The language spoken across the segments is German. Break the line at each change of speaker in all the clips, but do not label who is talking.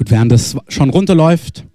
Gut, während das schon runterläuft,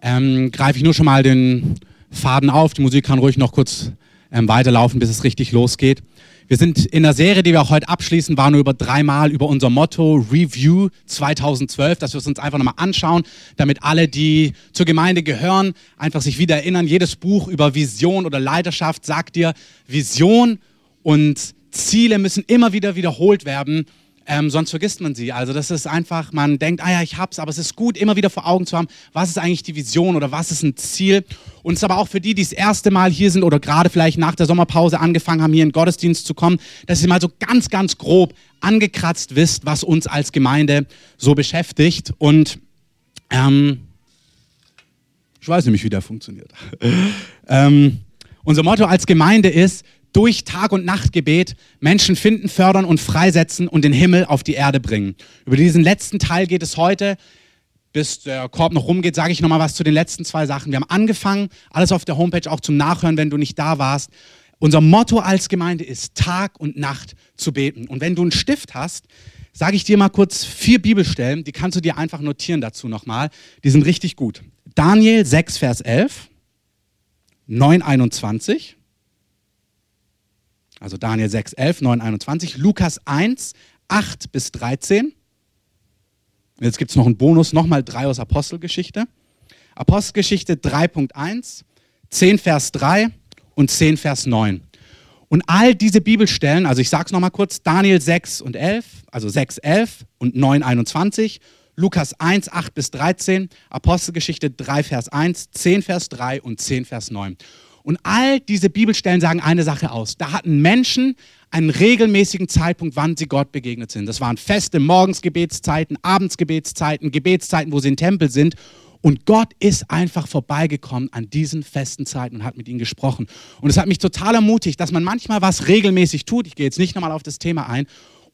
ähm, greife ich nur schon mal den Faden auf. Die Musik kann ruhig noch kurz ähm, weiterlaufen, bis es richtig losgeht. Wir sind in der Serie, die wir auch heute abschließen, war nur über dreimal über unser Motto Review 2012, dass wir es uns einfach nochmal anschauen, damit alle, die zur Gemeinde gehören, einfach sich wieder erinnern. Jedes Buch über Vision oder Leiterschaft sagt dir, Vision und Ziele müssen immer wieder wiederholt werden ähm, sonst vergisst man sie. Also das ist einfach, man denkt, ah ja, ich hab's, aber es ist gut, immer wieder vor Augen zu haben, was ist eigentlich die Vision oder was ist ein Ziel. Und es ist aber auch für die, die das erste Mal hier sind oder gerade vielleicht nach der Sommerpause angefangen haben, hier in den Gottesdienst zu kommen, dass ihr mal so ganz, ganz grob angekratzt wisst, was uns als Gemeinde so beschäftigt. Und ähm, ich weiß nämlich, wie der funktioniert. ähm, unser Motto als Gemeinde ist, durch Tag- und Nachtgebet Menschen finden, fördern und freisetzen und den Himmel auf die Erde bringen. Über diesen letzten Teil geht es heute. Bis der Korb noch rumgeht, sage ich nochmal was zu den letzten zwei Sachen. Wir haben angefangen, alles auf der Homepage auch zum Nachhören, wenn du nicht da warst. Unser Motto als Gemeinde ist Tag und Nacht zu beten. Und wenn du einen Stift hast, sage ich dir mal kurz vier Bibelstellen, die kannst du dir einfach notieren dazu nochmal. Die sind richtig gut. Daniel 6, Vers 11, 9, 21, also Daniel 6, 11, 9, 21. Lukas 1, 8 bis 13. Jetzt gibt es noch einen Bonus, nochmal drei aus Apostelgeschichte. Apostelgeschichte 3.1, 10 Vers 3 und 10 Vers 9. Und all diese Bibelstellen, also ich sage es nochmal kurz, Daniel 6 und 11, also 6, 11 und 9, 21, Lukas 1, 8 bis 13, Apostelgeschichte 3, Vers 1, 10 Vers 3 und 10 Vers 9. Und all diese Bibelstellen sagen eine Sache aus. Da hatten Menschen einen regelmäßigen Zeitpunkt, wann sie Gott begegnet sind. Das waren feste Morgensgebetszeiten, Abendsgebetszeiten, Gebetszeiten, wo sie im Tempel sind. Und Gott ist einfach vorbeigekommen an diesen festen Zeiten und hat mit ihnen gesprochen. Und es hat mich total ermutigt, dass man manchmal was regelmäßig tut. Ich gehe jetzt nicht nochmal auf das Thema ein.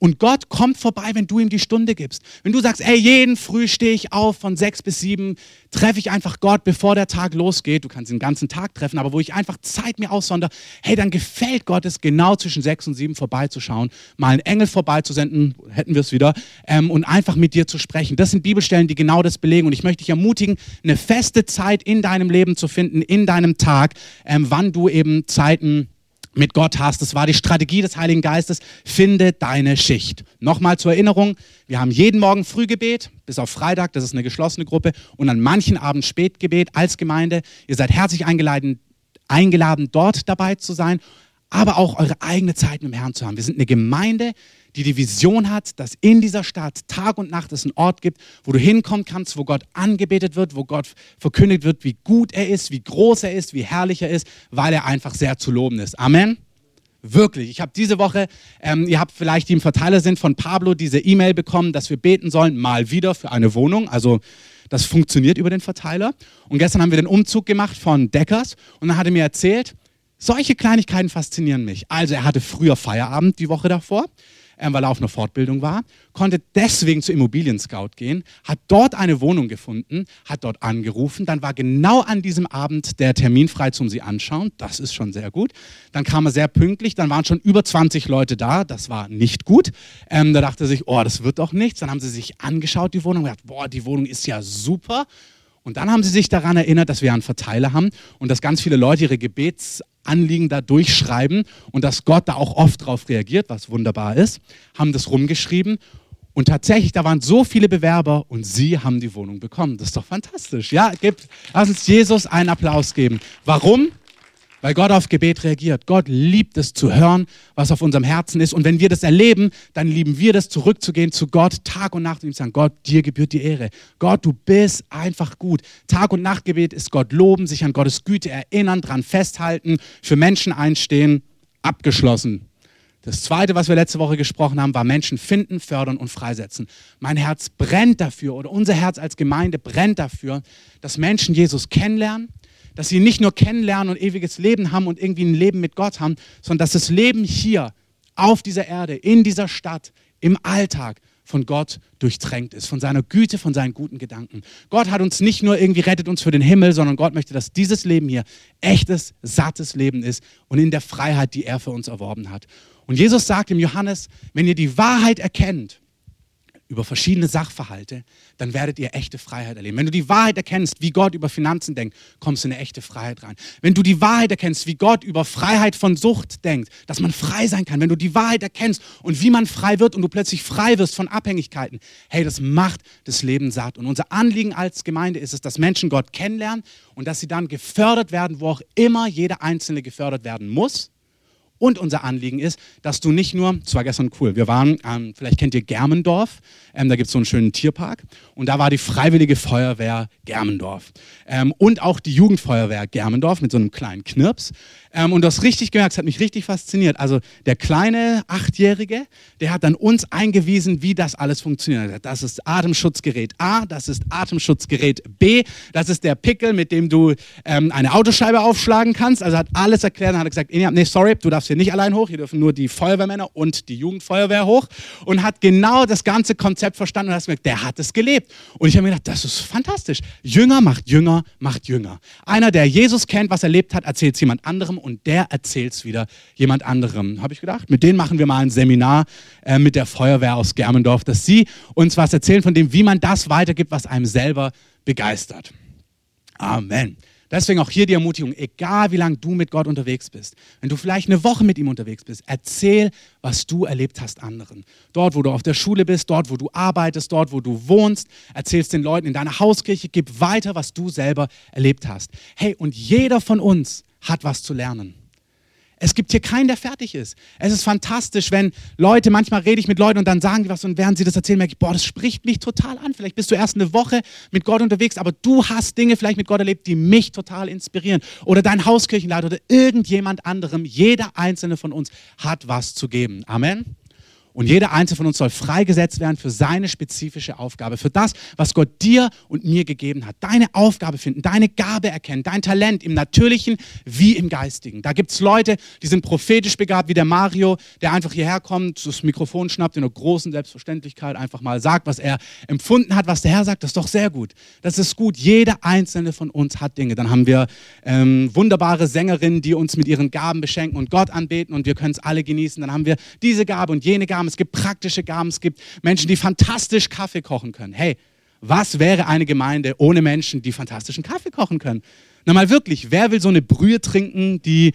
Und Gott kommt vorbei, wenn du ihm die Stunde gibst. Wenn du sagst, ey, jeden Früh stehe ich auf von sechs bis sieben, treffe ich einfach Gott, bevor der Tag losgeht. Du kannst ihn den ganzen Tag treffen, aber wo ich einfach Zeit mir aussonder, hey, dann gefällt Gott es, genau zwischen sechs und sieben vorbeizuschauen, mal einen Engel vorbeizusenden, hätten wir es wieder, ähm, und einfach mit dir zu sprechen. Das sind Bibelstellen, die genau das belegen. Und ich möchte dich ermutigen, eine feste Zeit in deinem Leben zu finden, in deinem Tag, ähm, wann du eben Zeiten mit Gott hast. Das war die Strategie des Heiligen Geistes. Finde deine Schicht. Nochmal zur Erinnerung, wir haben jeden Morgen Frühgebet, bis auf Freitag, das ist eine geschlossene Gruppe, und an manchen Abend Spätgebet als Gemeinde. Ihr seid herzlich eingeladen, eingeladen, dort dabei zu sein, aber auch eure eigene Zeit mit dem Herrn zu haben. Wir sind eine Gemeinde, die die Vision hat, dass in dieser Stadt Tag und Nacht es einen Ort gibt, wo du hinkommen kannst, wo Gott angebetet wird, wo Gott verkündigt wird, wie gut er ist, wie groß er ist, wie herrlich er ist, weil er einfach sehr zu loben ist. Amen. Wirklich. Ich habe diese Woche, ähm, ihr habt vielleicht, die im Verteiler sind, von Pablo diese E-Mail bekommen, dass wir beten sollen, mal wieder für eine Wohnung. Also das funktioniert über den Verteiler. Und gestern haben wir den Umzug gemacht von Deckers und dann hat er mir erzählt, solche Kleinigkeiten faszinieren mich. Also er hatte früher Feierabend die Woche davor weil er auf einer Fortbildung war, konnte deswegen zu Immobilien Scout gehen, hat dort eine Wohnung gefunden, hat dort angerufen, dann war genau an diesem Abend der Termin frei zum sie anschauen, das ist schon sehr gut. Dann kam er sehr pünktlich, dann waren schon über 20 Leute da, das war nicht gut. Ähm, da dachte er sich, oh, das wird doch nichts. Dann haben sie sich angeschaut, die Wohnung, und gedacht, boah, die Wohnung ist ja super. Und dann haben sie sich daran erinnert, dass wir einen Verteiler haben und dass ganz viele Leute ihre Gebetsanliegen da durchschreiben und dass Gott da auch oft darauf reagiert, was wunderbar ist, haben das rumgeschrieben und tatsächlich, da waren so viele Bewerber und sie haben die Wohnung bekommen. Das ist doch fantastisch. Ja, gibt, lass uns Jesus einen Applaus geben. Warum? Weil Gott auf Gebet reagiert. Gott liebt es zu hören, was auf unserem Herzen ist. Und wenn wir das erleben, dann lieben wir das, zurückzugehen zu Gott Tag und Nacht und ihm sagen, Gott, dir gebührt die Ehre. Gott, du bist einfach gut. Tag- und Nachtgebet ist Gott loben, sich an Gottes Güte erinnern, dran festhalten, für Menschen einstehen. Abgeschlossen. Das zweite, was wir letzte Woche gesprochen haben, war Menschen finden, fördern und freisetzen. Mein Herz brennt dafür oder unser Herz als Gemeinde brennt dafür, dass Menschen Jesus kennenlernen, dass sie nicht nur kennenlernen und ewiges Leben haben und irgendwie ein Leben mit Gott haben, sondern dass das Leben hier auf dieser Erde, in dieser Stadt, im Alltag von Gott durchtränkt ist, von seiner Güte, von seinen guten Gedanken. Gott hat uns nicht nur irgendwie rettet uns für den Himmel, sondern Gott möchte, dass dieses Leben hier echtes, sattes Leben ist und in der Freiheit, die er für uns erworben hat. Und Jesus sagt im Johannes, wenn ihr die Wahrheit erkennt, über verschiedene Sachverhalte, dann werdet ihr echte Freiheit erleben. Wenn du die Wahrheit erkennst, wie Gott über Finanzen denkt, kommst du in eine echte Freiheit rein. Wenn du die Wahrheit erkennst, wie Gott über Freiheit von Sucht denkt, dass man frei sein kann, wenn du die Wahrheit erkennst und wie man frei wird und du plötzlich frei wirst von Abhängigkeiten, hey, das macht das Leben satt. Und unser Anliegen als Gemeinde ist es, dass Menschen Gott kennenlernen und dass sie dann gefördert werden, wo auch immer jeder Einzelne gefördert werden muss und unser Anliegen ist, dass du nicht nur, es war gestern cool, wir waren, ähm, vielleicht kennt ihr Germendorf, ähm, da gibt es so einen schönen Tierpark und da war die Freiwillige Feuerwehr Germendorf ähm, und auch die Jugendfeuerwehr Germendorf mit so einem kleinen Knirps. Ähm, und du hast richtig gemerkt, es hat mich richtig fasziniert. Also der kleine Achtjährige, der hat dann uns eingewiesen, wie das alles funktioniert. Das ist Atemschutzgerät A, das ist Atemschutzgerät B, das ist der Pickel, mit dem du ähm, eine Autoscheibe aufschlagen kannst. Also hat alles erklärt und hat gesagt, nee, sorry, du darfst hier nicht allein hoch, hier dürfen nur die Feuerwehrmänner und die Jugendfeuerwehr hoch. Und hat genau das ganze Konzept verstanden und hat gesagt, der hat es gelebt. Und ich habe mir gedacht, das ist fantastisch. Jünger macht Jünger, macht Jünger. Einer, der Jesus kennt, was er erlebt hat, erzählt es jemand anderem und der erzählt es wieder jemand anderem. Habe ich gedacht, mit denen machen wir mal ein Seminar äh, mit der Feuerwehr aus Germendorf, dass sie uns was erzählen von dem, wie man das weitergibt, was einem selber begeistert. Amen. Deswegen auch hier die Ermutigung, egal wie lange du mit Gott unterwegs bist, wenn du vielleicht eine Woche mit ihm unterwegs bist, erzähl, was du erlebt hast anderen. Dort, wo du auf der Schule bist, dort, wo du arbeitest, dort, wo du wohnst, erzählst den Leuten in deiner Hauskirche, gib weiter, was du selber erlebt hast. Hey, und jeder von uns hat was zu lernen. Es gibt hier keinen, der fertig ist. Es ist fantastisch, wenn Leute, manchmal rede ich mit Leuten und dann sagen die was und während sie das erzählen, merke ich, boah, das spricht mich total an. Vielleicht bist du erst eine Woche mit Gott unterwegs, aber du hast Dinge vielleicht mit Gott erlebt, die mich total inspirieren. Oder dein Hauskirchenleiter oder irgendjemand anderem. Jeder einzelne von uns hat was zu geben. Amen. Und jeder Einzelne von uns soll freigesetzt werden für seine spezifische Aufgabe, für das, was Gott dir und mir gegeben hat. Deine Aufgabe finden, deine Gabe erkennen, dein Talent im Natürlichen wie im Geistigen. Da gibt es Leute, die sind prophetisch begabt, wie der Mario, der einfach hierher kommt, das Mikrofon schnappt in einer großen Selbstverständlichkeit, einfach mal sagt, was er empfunden hat, was der Herr sagt. Das ist doch sehr gut. Das ist gut. Jeder Einzelne von uns hat Dinge. Dann haben wir ähm, wunderbare Sängerinnen, die uns mit ihren Gaben beschenken und Gott anbeten und wir können es alle genießen. Dann haben wir diese Gabe und jene Gabe Gaben, es gibt praktische Gaben, es gibt Menschen, die fantastisch Kaffee kochen können. Hey, was wäre eine Gemeinde ohne Menschen, die fantastischen Kaffee kochen können? Na mal wirklich, wer will so eine Brühe trinken, die,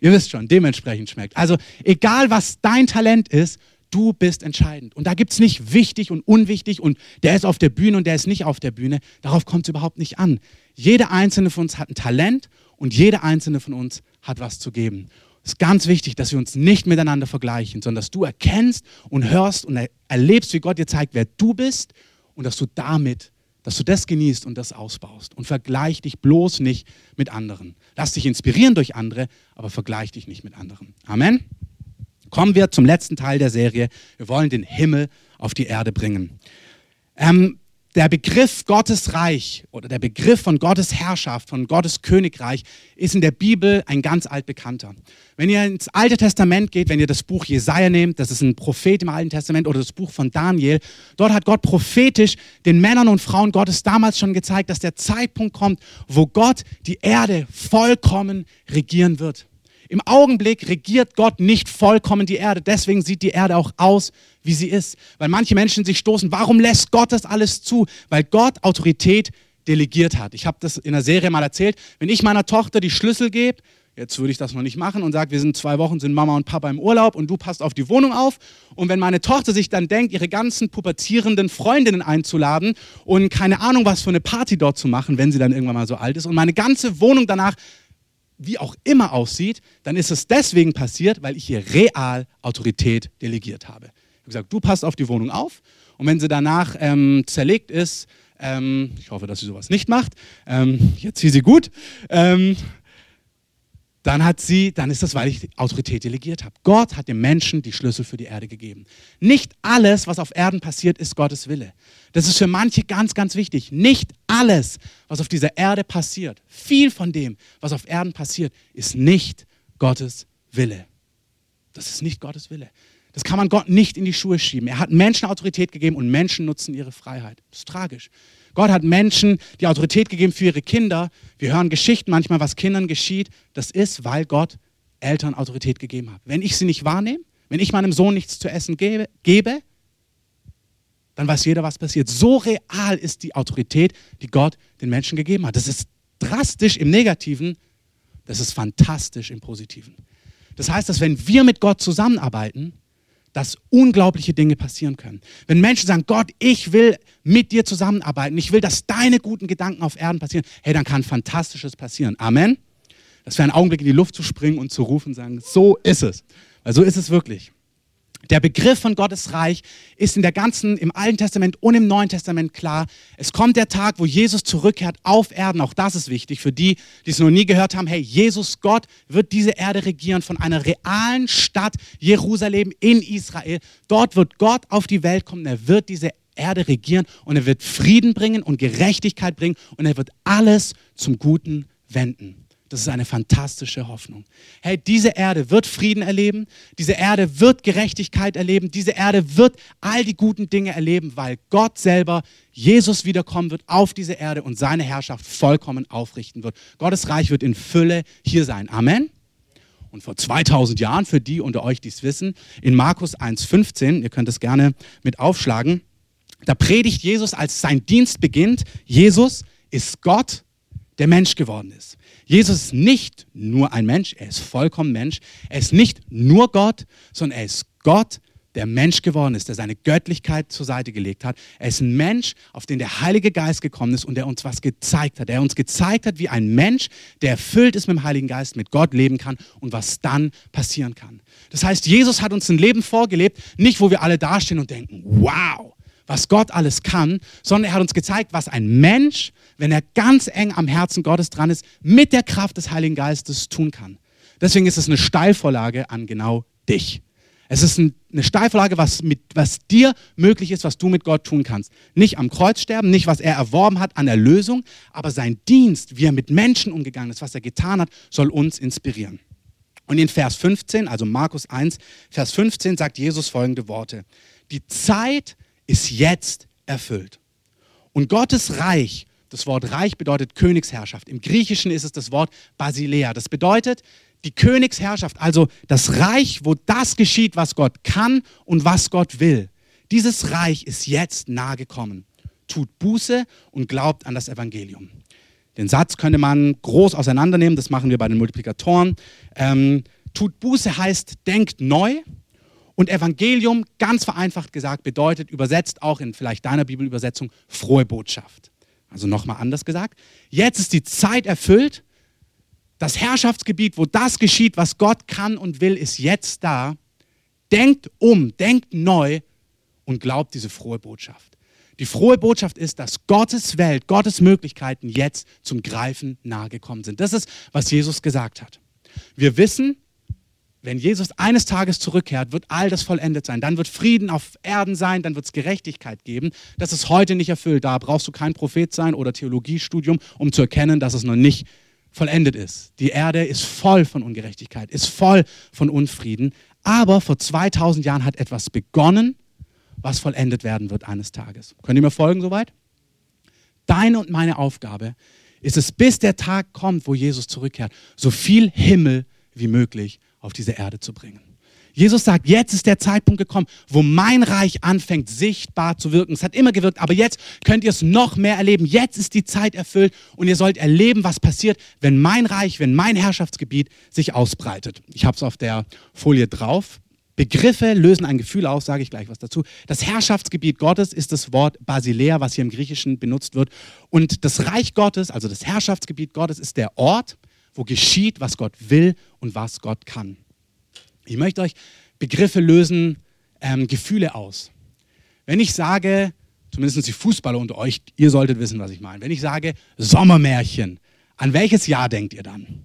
ihr wisst schon, dementsprechend schmeckt? Also egal, was dein Talent ist, du bist entscheidend. Und da gibt es nicht wichtig und unwichtig und der ist auf der Bühne und der ist nicht auf der Bühne. Darauf kommt es überhaupt nicht an. Jeder einzelne von uns hat ein Talent und jeder einzelne von uns hat was zu geben. Ist ganz wichtig, dass wir uns nicht miteinander vergleichen, sondern dass du erkennst und hörst und erlebst, wie Gott dir zeigt, wer du bist und dass du damit, dass du das genießt und das ausbaust. Und vergleich dich bloß nicht mit anderen. Lass dich inspirieren durch andere, aber vergleich dich nicht mit anderen. Amen. Kommen wir zum letzten Teil der Serie. Wir wollen den Himmel auf die Erde bringen. Ähm, der Begriff Gottes Reich oder der Begriff von Gottes Herrschaft, von Gottes Königreich ist in der Bibel ein ganz altbekannter. Wenn ihr ins Alte Testament geht, wenn ihr das Buch Jesaja nehmt, das ist ein Prophet im Alten Testament oder das Buch von Daniel, dort hat Gott prophetisch den Männern und Frauen Gottes damals schon gezeigt, dass der Zeitpunkt kommt, wo Gott die Erde vollkommen regieren wird. Im Augenblick regiert Gott nicht vollkommen die Erde. Deswegen sieht die Erde auch aus, wie sie ist. Weil manche Menschen sich stoßen, warum lässt Gott das alles zu? Weil Gott Autorität delegiert hat. Ich habe das in der Serie mal erzählt. Wenn ich meiner Tochter die Schlüssel gebe, jetzt würde ich das noch nicht machen und sage, wir sind zwei Wochen, sind Mama und Papa im Urlaub und du passt auf die Wohnung auf. Und wenn meine Tochter sich dann denkt, ihre ganzen pubertierenden Freundinnen einzuladen und keine Ahnung, was für eine Party dort zu machen, wenn sie dann irgendwann mal so alt ist und meine ganze Wohnung danach wie auch immer aussieht, dann ist es deswegen passiert, weil ich ihr real Autorität delegiert habe. Ich habe gesagt, du passt auf die Wohnung auf und wenn sie danach ähm, zerlegt ist, ähm, ich hoffe, dass sie sowas nicht macht, ähm, jetzt hier sie gut, ähm, dann hat sie, dann ist das, weil ich Autorität delegiert habe. Gott hat dem Menschen die Schlüssel für die Erde gegeben. Nicht alles, was auf Erden passiert, ist Gottes Wille. Das ist für manche ganz, ganz wichtig. Nicht alles, was auf dieser Erde passiert, viel von dem, was auf Erden passiert, ist nicht Gottes Wille. Das ist nicht Gottes Wille. Das kann man Gott nicht in die Schuhe schieben. Er hat Menschen Autorität gegeben und Menschen nutzen ihre Freiheit. Das ist tragisch. Gott hat Menschen die Autorität gegeben für ihre Kinder. Wir hören Geschichten manchmal, was Kindern geschieht. Das ist, weil Gott Eltern Autorität gegeben hat. Wenn ich sie nicht wahrnehme, wenn ich meinem Sohn nichts zu essen gebe, gebe dann weiß jeder, was passiert. So real ist die Autorität, die Gott den Menschen gegeben hat. Das ist drastisch im Negativen, das ist fantastisch im Positiven. Das heißt, dass wenn wir mit Gott zusammenarbeiten, dass unglaubliche Dinge passieren können. Wenn Menschen sagen, Gott, ich will mit dir zusammenarbeiten, ich will, dass deine guten Gedanken auf Erden passieren, hey, dann kann Fantastisches passieren. Amen. Das wäre ein Augenblick in die Luft zu springen und zu rufen und sagen, so ist es. Weil so ist es wirklich. Der Begriff von Gottes Reich ist in der ganzen, im Alten Testament und im Neuen Testament klar. Es kommt der Tag, wo Jesus zurückkehrt auf Erden. Auch das ist wichtig für die, die es noch nie gehört haben. Hey, Jesus Gott wird diese Erde regieren von einer realen Stadt Jerusalem in Israel. Dort wird Gott auf die Welt kommen. Er wird diese Erde regieren und er wird Frieden bringen und Gerechtigkeit bringen und er wird alles zum Guten wenden. Das ist eine fantastische Hoffnung. Hey, diese Erde wird Frieden erleben, diese Erde wird Gerechtigkeit erleben, diese Erde wird all die guten Dinge erleben, weil Gott selber, Jesus wiederkommen wird auf diese Erde und seine Herrschaft vollkommen aufrichten wird. Gottes Reich wird in Fülle hier sein. Amen. Und vor 2000 Jahren, für die unter euch, die es wissen, in Markus 1,15, ihr könnt es gerne mit aufschlagen, da predigt Jesus, als sein Dienst beginnt, Jesus ist Gott, der Mensch geworden ist. Jesus ist nicht nur ein Mensch, er ist vollkommen Mensch. Er ist nicht nur Gott, sondern er ist Gott, der Mensch geworden ist, der seine Göttlichkeit zur Seite gelegt hat. Er ist ein Mensch, auf den der Heilige Geist gekommen ist und der uns was gezeigt hat. Der uns gezeigt hat, wie ein Mensch, der erfüllt ist mit dem Heiligen Geist, mit Gott leben kann und was dann passieren kann. Das heißt, Jesus hat uns ein Leben vorgelebt, nicht wo wir alle dastehen und denken, wow, was Gott alles kann, sondern er hat uns gezeigt, was ein Mensch, wenn er ganz eng am Herzen Gottes dran ist, mit der Kraft des Heiligen Geistes tun kann. Deswegen ist es eine Steilvorlage an genau dich. Es ist eine Steilvorlage, was, mit, was dir möglich ist, was du mit Gott tun kannst. Nicht am Kreuz sterben, nicht was er erworben hat an Erlösung, aber sein Dienst, wie er mit Menschen umgegangen ist, was er getan hat, soll uns inspirieren. Und in Vers 15, also Markus 1, Vers 15 sagt Jesus folgende Worte. Die Zeit ist jetzt erfüllt. Und Gottes Reich, das Wort Reich bedeutet Königsherrschaft. Im Griechischen ist es das Wort Basilea. Das bedeutet die Königsherrschaft, also das Reich, wo das geschieht, was Gott kann und was Gott will. Dieses Reich ist jetzt nahe gekommen. Tut Buße und glaubt an das Evangelium. Den Satz könnte man groß auseinandernehmen, das machen wir bei den Multiplikatoren. Ähm, tut Buße heißt, denkt neu, und Evangelium, ganz vereinfacht gesagt, bedeutet übersetzt auch in vielleicht deiner Bibelübersetzung frohe Botschaft. Also nochmal anders gesagt. Jetzt ist die Zeit erfüllt. Das Herrschaftsgebiet, wo das geschieht, was Gott kann und will, ist jetzt da. Denkt um, denkt neu und glaubt diese frohe Botschaft. Die frohe Botschaft ist, dass Gottes Welt, Gottes Möglichkeiten jetzt zum Greifen nahegekommen sind. Das ist, was Jesus gesagt hat. Wir wissen, wenn Jesus eines Tages zurückkehrt, wird all das vollendet sein. Dann wird Frieden auf Erden sein, dann wird es Gerechtigkeit geben. Das ist heute nicht erfüllt. Da brauchst du kein Prophet sein oder Theologiestudium, um zu erkennen, dass es noch nicht vollendet ist. Die Erde ist voll von Ungerechtigkeit, ist voll von Unfrieden. Aber vor 2000 Jahren hat etwas begonnen, was vollendet werden wird eines Tages. Könnt ihr mir folgen soweit? Deine und meine Aufgabe ist es, bis der Tag kommt, wo Jesus zurückkehrt, so viel Himmel wie möglich auf diese Erde zu bringen. Jesus sagt, jetzt ist der Zeitpunkt gekommen, wo mein Reich anfängt sichtbar zu wirken. Es hat immer gewirkt, aber jetzt könnt ihr es noch mehr erleben. Jetzt ist die Zeit erfüllt und ihr sollt erleben, was passiert, wenn mein Reich, wenn mein Herrschaftsgebiet sich ausbreitet. Ich habe es auf der Folie drauf. Begriffe lösen ein Gefühl aus, sage ich gleich was dazu. Das Herrschaftsgebiet Gottes ist das Wort Basilea, was hier im Griechischen benutzt wird. Und das Reich Gottes, also das Herrschaftsgebiet Gottes, ist der Ort, wo geschieht, was Gott will und was Gott kann. Ich möchte euch Begriffe lösen, ähm, Gefühle aus. Wenn ich sage, zumindest die Fußballer unter euch, ihr solltet wissen, was ich meine. Wenn ich sage Sommermärchen, an welches Jahr denkt ihr dann?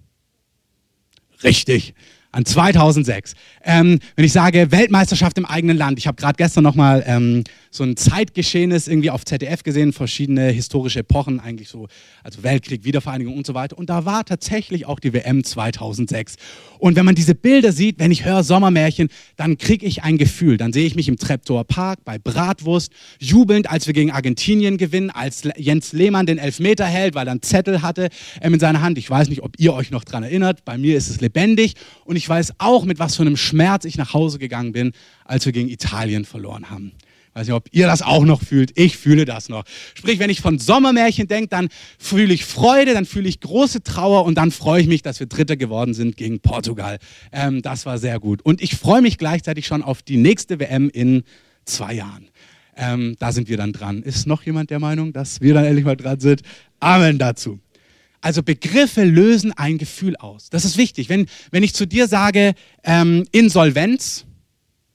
Richtig, an 2006. Ähm, wenn ich sage Weltmeisterschaft im eigenen Land, ich habe gerade gestern nochmal ähm, so ein Zeitgeschehenes irgendwie auf ZDF gesehen, verschiedene historische Epochen, eigentlich so, also Weltkrieg, Wiedervereinigung und so weiter. Und da war tatsächlich auch die WM 2006. Und wenn man diese Bilder sieht, wenn ich höre Sommermärchen, dann kriege ich ein Gefühl. Dann sehe ich mich im Treptower Park bei Bratwurst, jubelnd, als wir gegen Argentinien gewinnen, als Jens Lehmann den Elfmeter hält, weil er einen Zettel hatte ähm, in seiner Hand. Ich weiß nicht, ob ihr euch noch daran erinnert. Bei mir ist es lebendig. Und ich weiß auch, mit was für einem Schmerz ich nach Hause gegangen bin, als wir gegen Italien verloren haben. Weiß nicht, ob ihr das auch noch fühlt. Ich fühle das noch. Sprich, wenn ich von Sommermärchen denke, dann fühle ich Freude, dann fühle ich große Trauer und dann freue ich mich, dass wir Dritter geworden sind gegen Portugal. Ähm, das war sehr gut. Und ich freue mich gleichzeitig schon auf die nächste WM in zwei Jahren. Ähm, da sind wir dann dran. Ist noch jemand der Meinung, dass wir dann endlich mal dran sind? Amen dazu. Also Begriffe lösen ein Gefühl aus. Das ist wichtig. Wenn, wenn ich zu dir sage, ähm, Insolvenz,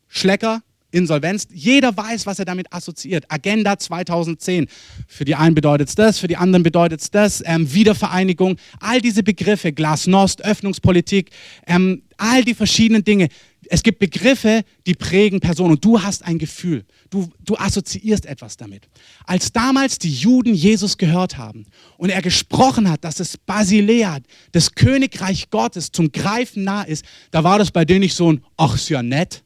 Schlecker, Insolvenz. Jeder weiß, was er damit assoziiert. Agenda 2010. Für die einen bedeutet es das, für die anderen bedeutet es das. Ähm, Wiedervereinigung. All diese Begriffe, Glasnost, Öffnungspolitik, ähm, all die verschiedenen Dinge. Es gibt Begriffe, die prägen Personen und du hast ein Gefühl. Du, du assoziierst etwas damit. Als damals die Juden Jesus gehört haben und er gesprochen hat, dass das Basilea, das Königreich Gottes zum Greifen nah ist, da war das bei denen nicht so ein, ach, ist ja nett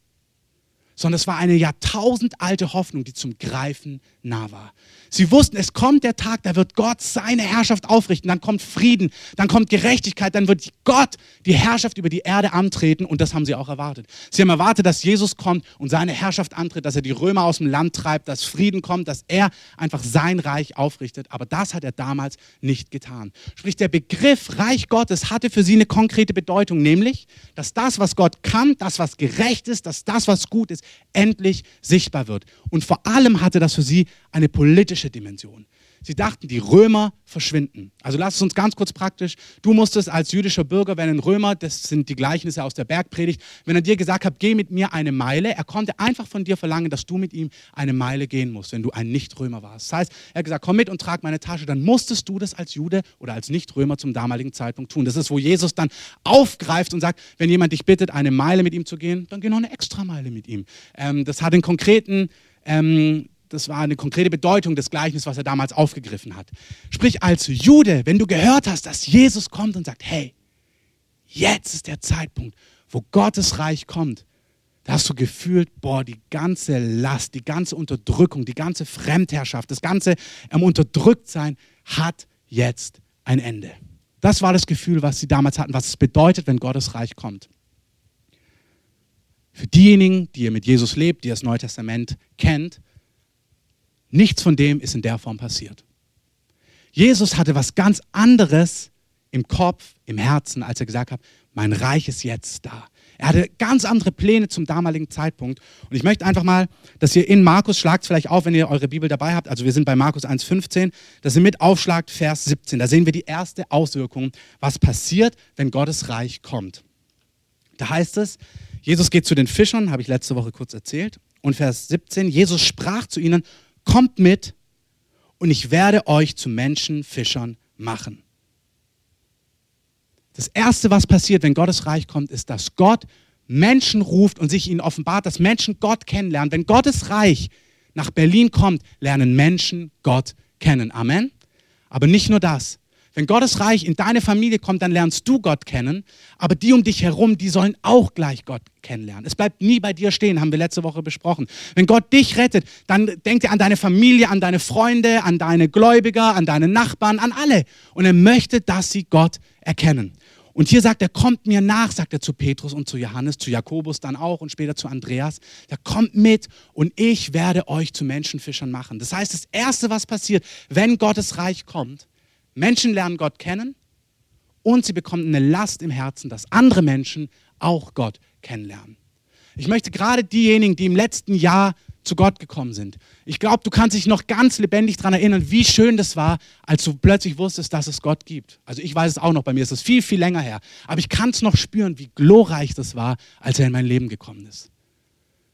sondern es war eine jahrtausendalte Hoffnung, die zum Greifen nah war. Sie wussten, es kommt der Tag, da wird Gott seine Herrschaft aufrichten, dann kommt Frieden, dann kommt Gerechtigkeit, dann wird Gott die Herrschaft über die Erde antreten und das haben sie auch erwartet. Sie haben erwartet, dass Jesus kommt und seine Herrschaft antritt, dass er die Römer aus dem Land treibt, dass Frieden kommt, dass er einfach sein Reich aufrichtet, aber das hat er damals nicht getan. Sprich, der Begriff Reich Gottes hatte für sie eine konkrete Bedeutung, nämlich, dass das, was Gott kann, das, was gerecht ist, dass das, was gut ist, endlich sichtbar wird. Und vor allem hatte das für sie eine politische Dimension. Sie dachten, die Römer verschwinden. Also lass es uns ganz kurz praktisch. Du musstest als jüdischer Bürger, wenn ein Römer, das sind die Gleichnisse aus der Bergpredigt, wenn er dir gesagt hat, geh mit mir eine Meile, er konnte einfach von dir verlangen, dass du mit ihm eine Meile gehen musst, wenn du ein Nicht-Römer warst. Das heißt, er hat gesagt, komm mit und trag meine Tasche. Dann musstest du das als Jude oder als Nicht-Römer zum damaligen Zeitpunkt tun. Das ist, wo Jesus dann aufgreift und sagt, wenn jemand dich bittet, eine Meile mit ihm zu gehen, dann geh noch eine extra Meile mit ihm. Ähm, das hat einen konkreten ähm, das war eine konkrete Bedeutung des Gleichnisses, was er damals aufgegriffen hat. Sprich, als Jude, wenn du gehört hast, dass Jesus kommt und sagt, hey, jetzt ist der Zeitpunkt, wo Gottes Reich kommt, da hast du gefühlt, boah, die ganze Last, die ganze Unterdrückung, die ganze Fremdherrschaft, das ganze ähm, Unterdrücktsein hat jetzt ein Ende. Das war das Gefühl, was sie damals hatten, was es bedeutet, wenn Gottes Reich kommt. Für diejenigen, die ihr mit Jesus lebt, die das Neue Testament kennt, Nichts von dem ist in der Form passiert. Jesus hatte was ganz anderes im Kopf, im Herzen, als er gesagt hat, mein Reich ist jetzt da. Er hatte ganz andere Pläne zum damaligen Zeitpunkt. Und ich möchte einfach mal, dass ihr in Markus, schlagt vielleicht auf, wenn ihr eure Bibel dabei habt, also wir sind bei Markus 1,15, dass ihr mit aufschlagt, Vers 17. Da sehen wir die erste Auswirkung, was passiert, wenn Gottes Reich kommt. Da heißt es, Jesus geht zu den Fischern, habe ich letzte Woche kurz erzählt. Und Vers 17, Jesus sprach zu ihnen, kommt mit und ich werde euch zu Menschenfischern machen. Das Erste, was passiert, wenn Gottes Reich kommt, ist, dass Gott Menschen ruft und sich ihnen offenbart, dass Menschen Gott kennenlernen. Wenn Gottes Reich nach Berlin kommt, lernen Menschen Gott kennen. Amen. Aber nicht nur das. Wenn Gottes Reich in deine Familie kommt, dann lernst du Gott kennen, aber die um dich herum, die sollen auch gleich Gott kennenlernen. Es bleibt nie bei dir stehen, haben wir letzte Woche besprochen. Wenn Gott dich rettet, dann denk dir an deine Familie, an deine Freunde, an deine Gläubiger, an deine Nachbarn, an alle. Und er möchte, dass sie Gott erkennen. Und hier sagt er, kommt mir nach, sagt er zu Petrus und zu Johannes, zu Jakobus dann auch und später zu Andreas. Er kommt mit und ich werde euch zu Menschenfischern machen. Das heißt, das Erste, was passiert, wenn Gottes Reich kommt, Menschen lernen Gott kennen und sie bekommen eine Last im Herzen, dass andere Menschen auch Gott kennenlernen. Ich möchte gerade diejenigen, die im letzten Jahr zu Gott gekommen sind. Ich glaube, du kannst dich noch ganz lebendig daran erinnern, wie schön das war, als du plötzlich wusstest, dass es Gott gibt. Also ich weiß es auch noch, bei mir ist es viel, viel länger her. Aber ich kann es noch spüren, wie glorreich das war, als er in mein Leben gekommen ist.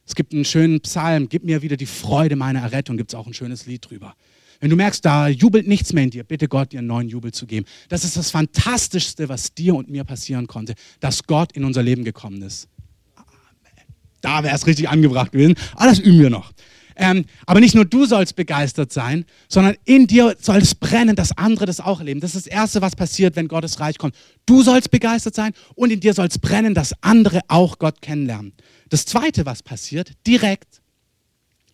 Es gibt einen schönen Psalm, gib mir wieder die Freude meiner Errettung, gibt es auch ein schönes Lied drüber. Wenn du merkst, da jubelt nichts mehr in dir, bitte Gott dir einen neuen Jubel zu geben. Das ist das Fantastischste, was dir und mir passieren konnte, dass Gott in unser Leben gekommen ist. Da wäre es richtig angebracht gewesen. Aber das üben wir noch. Ähm, aber nicht nur du sollst begeistert sein, sondern in dir soll es brennen, dass andere das auch erleben. Das ist das Erste, was passiert, wenn Gottes Reich kommt. Du sollst begeistert sein und in dir soll es brennen, dass andere auch Gott kennenlernen. Das Zweite, was passiert, direkt,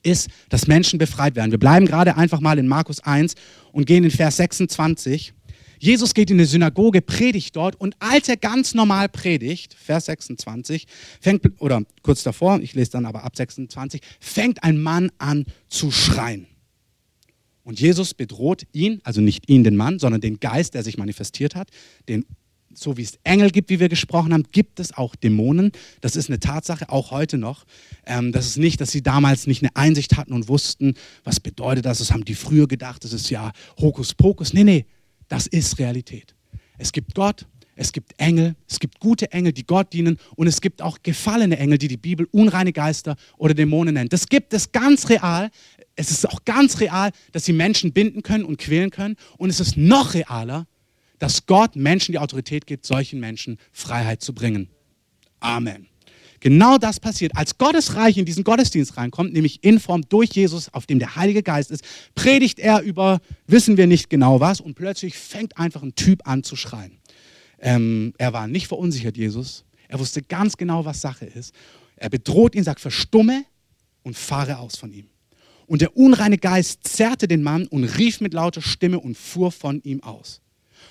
ist, dass Menschen befreit werden. Wir bleiben gerade einfach mal in Markus 1 und gehen in Vers 26. Jesus geht in eine Synagoge, predigt dort und als er ganz normal predigt, Vers 26, fängt, oder kurz davor, ich lese dann aber ab 26, fängt ein Mann an zu schreien. Und Jesus bedroht ihn, also nicht ihn, den Mann, sondern den Geist, der sich manifestiert hat, den so wie es Engel gibt, wie wir gesprochen haben, gibt es auch Dämonen. Das ist eine Tatsache, auch heute noch. Ähm, das ist nicht, dass sie damals nicht eine Einsicht hatten und wussten, was bedeutet das. Das haben die früher gedacht, das ist ja Hokuspokus. Nee, nee, das ist Realität. Es gibt Gott, es gibt Engel, es gibt gute Engel, die Gott dienen und es gibt auch gefallene Engel, die die Bibel unreine Geister oder Dämonen nennt. Das gibt es ganz real. Es ist auch ganz real, dass sie Menschen binden können und quälen können. Und es ist noch realer, dass Gott Menschen die Autorität gibt, solchen Menschen Freiheit zu bringen. Amen. Genau das passiert. Als Gottes Reich in diesen Gottesdienst reinkommt, nämlich in Form durch Jesus, auf dem der Heilige Geist ist, predigt er über, wissen wir nicht genau was, und plötzlich fängt einfach ein Typ an zu schreien. Ähm, er war nicht verunsichert, Jesus. Er wusste ganz genau, was Sache ist. Er bedroht ihn, sagt, verstumme und fahre aus von ihm. Und der unreine Geist zerrte den Mann und rief mit lauter Stimme und fuhr von ihm aus.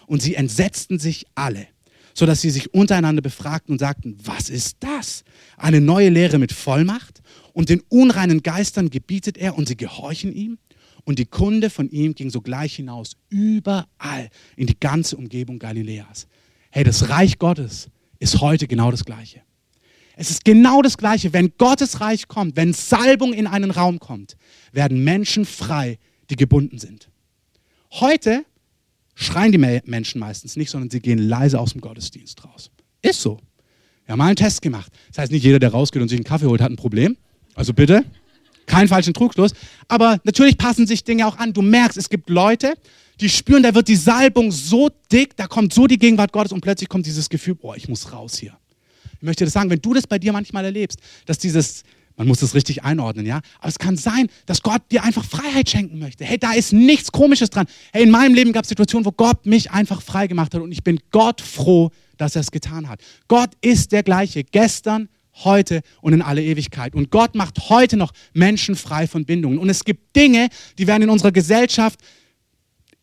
Und sie entsetzten sich alle, sodass sie sich untereinander befragten und sagten, was ist das? Eine neue Lehre mit Vollmacht? Und den unreinen Geistern gebietet er und sie gehorchen ihm? Und die Kunde von ihm ging sogleich hinaus, überall in die ganze Umgebung Galiläas. Hey, das Reich Gottes ist heute genau das Gleiche. Es ist genau das Gleiche. Wenn Gottes Reich kommt, wenn Salbung in einen Raum kommt, werden Menschen frei, die gebunden sind. Heute schreien die Menschen meistens nicht, sondern sie gehen leise aus dem Gottesdienst raus. Ist so. Wir haben mal einen Test gemacht. Das heißt, nicht jeder, der rausgeht und sich einen Kaffee holt, hat ein Problem. Also bitte, keinen falschen Trugschluss. Aber natürlich passen sich Dinge auch an. Du merkst, es gibt Leute, die spüren, da wird die Salbung so dick, da kommt so die Gegenwart Gottes und plötzlich kommt dieses Gefühl, boah, ich muss raus hier. Ich möchte das sagen, wenn du das bei dir manchmal erlebst, dass dieses, man muss das richtig einordnen, ja. Aber es kann sein, dass Gott dir einfach Freiheit schenken möchte. Hey, da ist nichts Komisches dran. Hey, in meinem Leben gab es Situationen, wo Gott mich einfach frei gemacht hat und ich bin Gott froh, dass er es getan hat. Gott ist der gleiche, gestern, heute und in alle Ewigkeit. Und Gott macht heute noch Menschen frei von Bindungen. Und es gibt Dinge, die werden in unserer Gesellschaft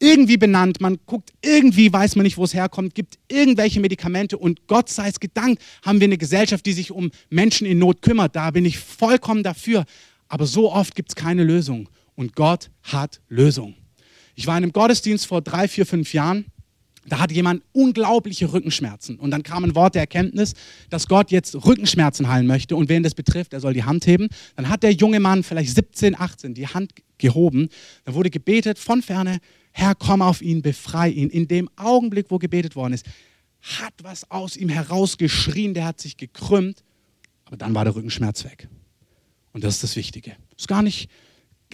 irgendwie benannt, man guckt irgendwie, weiß man nicht, wo es herkommt, gibt irgendwelche Medikamente und Gott sei es gedankt, haben wir eine Gesellschaft, die sich um Menschen in Not kümmert. Da bin ich vollkommen dafür. Aber so oft gibt es keine Lösung und Gott hat Lösung. Ich war in einem Gottesdienst vor drei, vier, fünf Jahren. Da hatte jemand unglaubliche Rückenschmerzen. Und dann kam ein Wort der Erkenntnis, dass Gott jetzt Rückenschmerzen heilen möchte. Und wen das betrifft, er soll die Hand heben. Dann hat der junge Mann, vielleicht 17, 18, die Hand gehoben. Da wurde gebetet von ferne, Herr, komm auf ihn, befrei ihn. In dem Augenblick, wo gebetet worden ist, hat was aus ihm herausgeschrien, der hat sich gekrümmt, aber dann war der Rückenschmerz weg. Und das ist das Wichtige. Ist gar nicht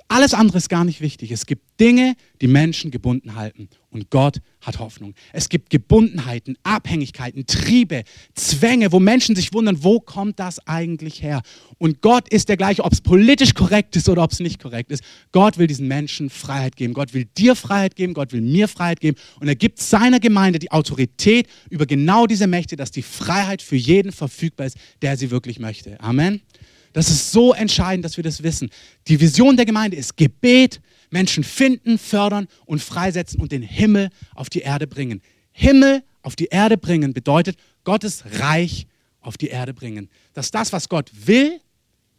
alles andere ist gar nicht wichtig. Es gibt Dinge, die Menschen gebunden halten. Und Gott hat Hoffnung. Es gibt Gebundenheiten, Abhängigkeiten, Triebe, Zwänge, wo Menschen sich wundern, wo kommt das eigentlich her? Und Gott ist der gleiche, ob es politisch korrekt ist oder ob es nicht korrekt ist. Gott will diesen Menschen Freiheit geben. Gott will dir Freiheit geben. Gott will mir Freiheit geben. Und er gibt seiner Gemeinde die Autorität über genau diese Mächte, dass die Freiheit für jeden verfügbar ist, der sie wirklich möchte. Amen. Das ist so entscheidend, dass wir das wissen. Die Vision der Gemeinde ist Gebet, Menschen finden, fördern und freisetzen und den Himmel auf die Erde bringen. Himmel auf die Erde bringen bedeutet Gottes Reich auf die Erde bringen. Dass das, was Gott will,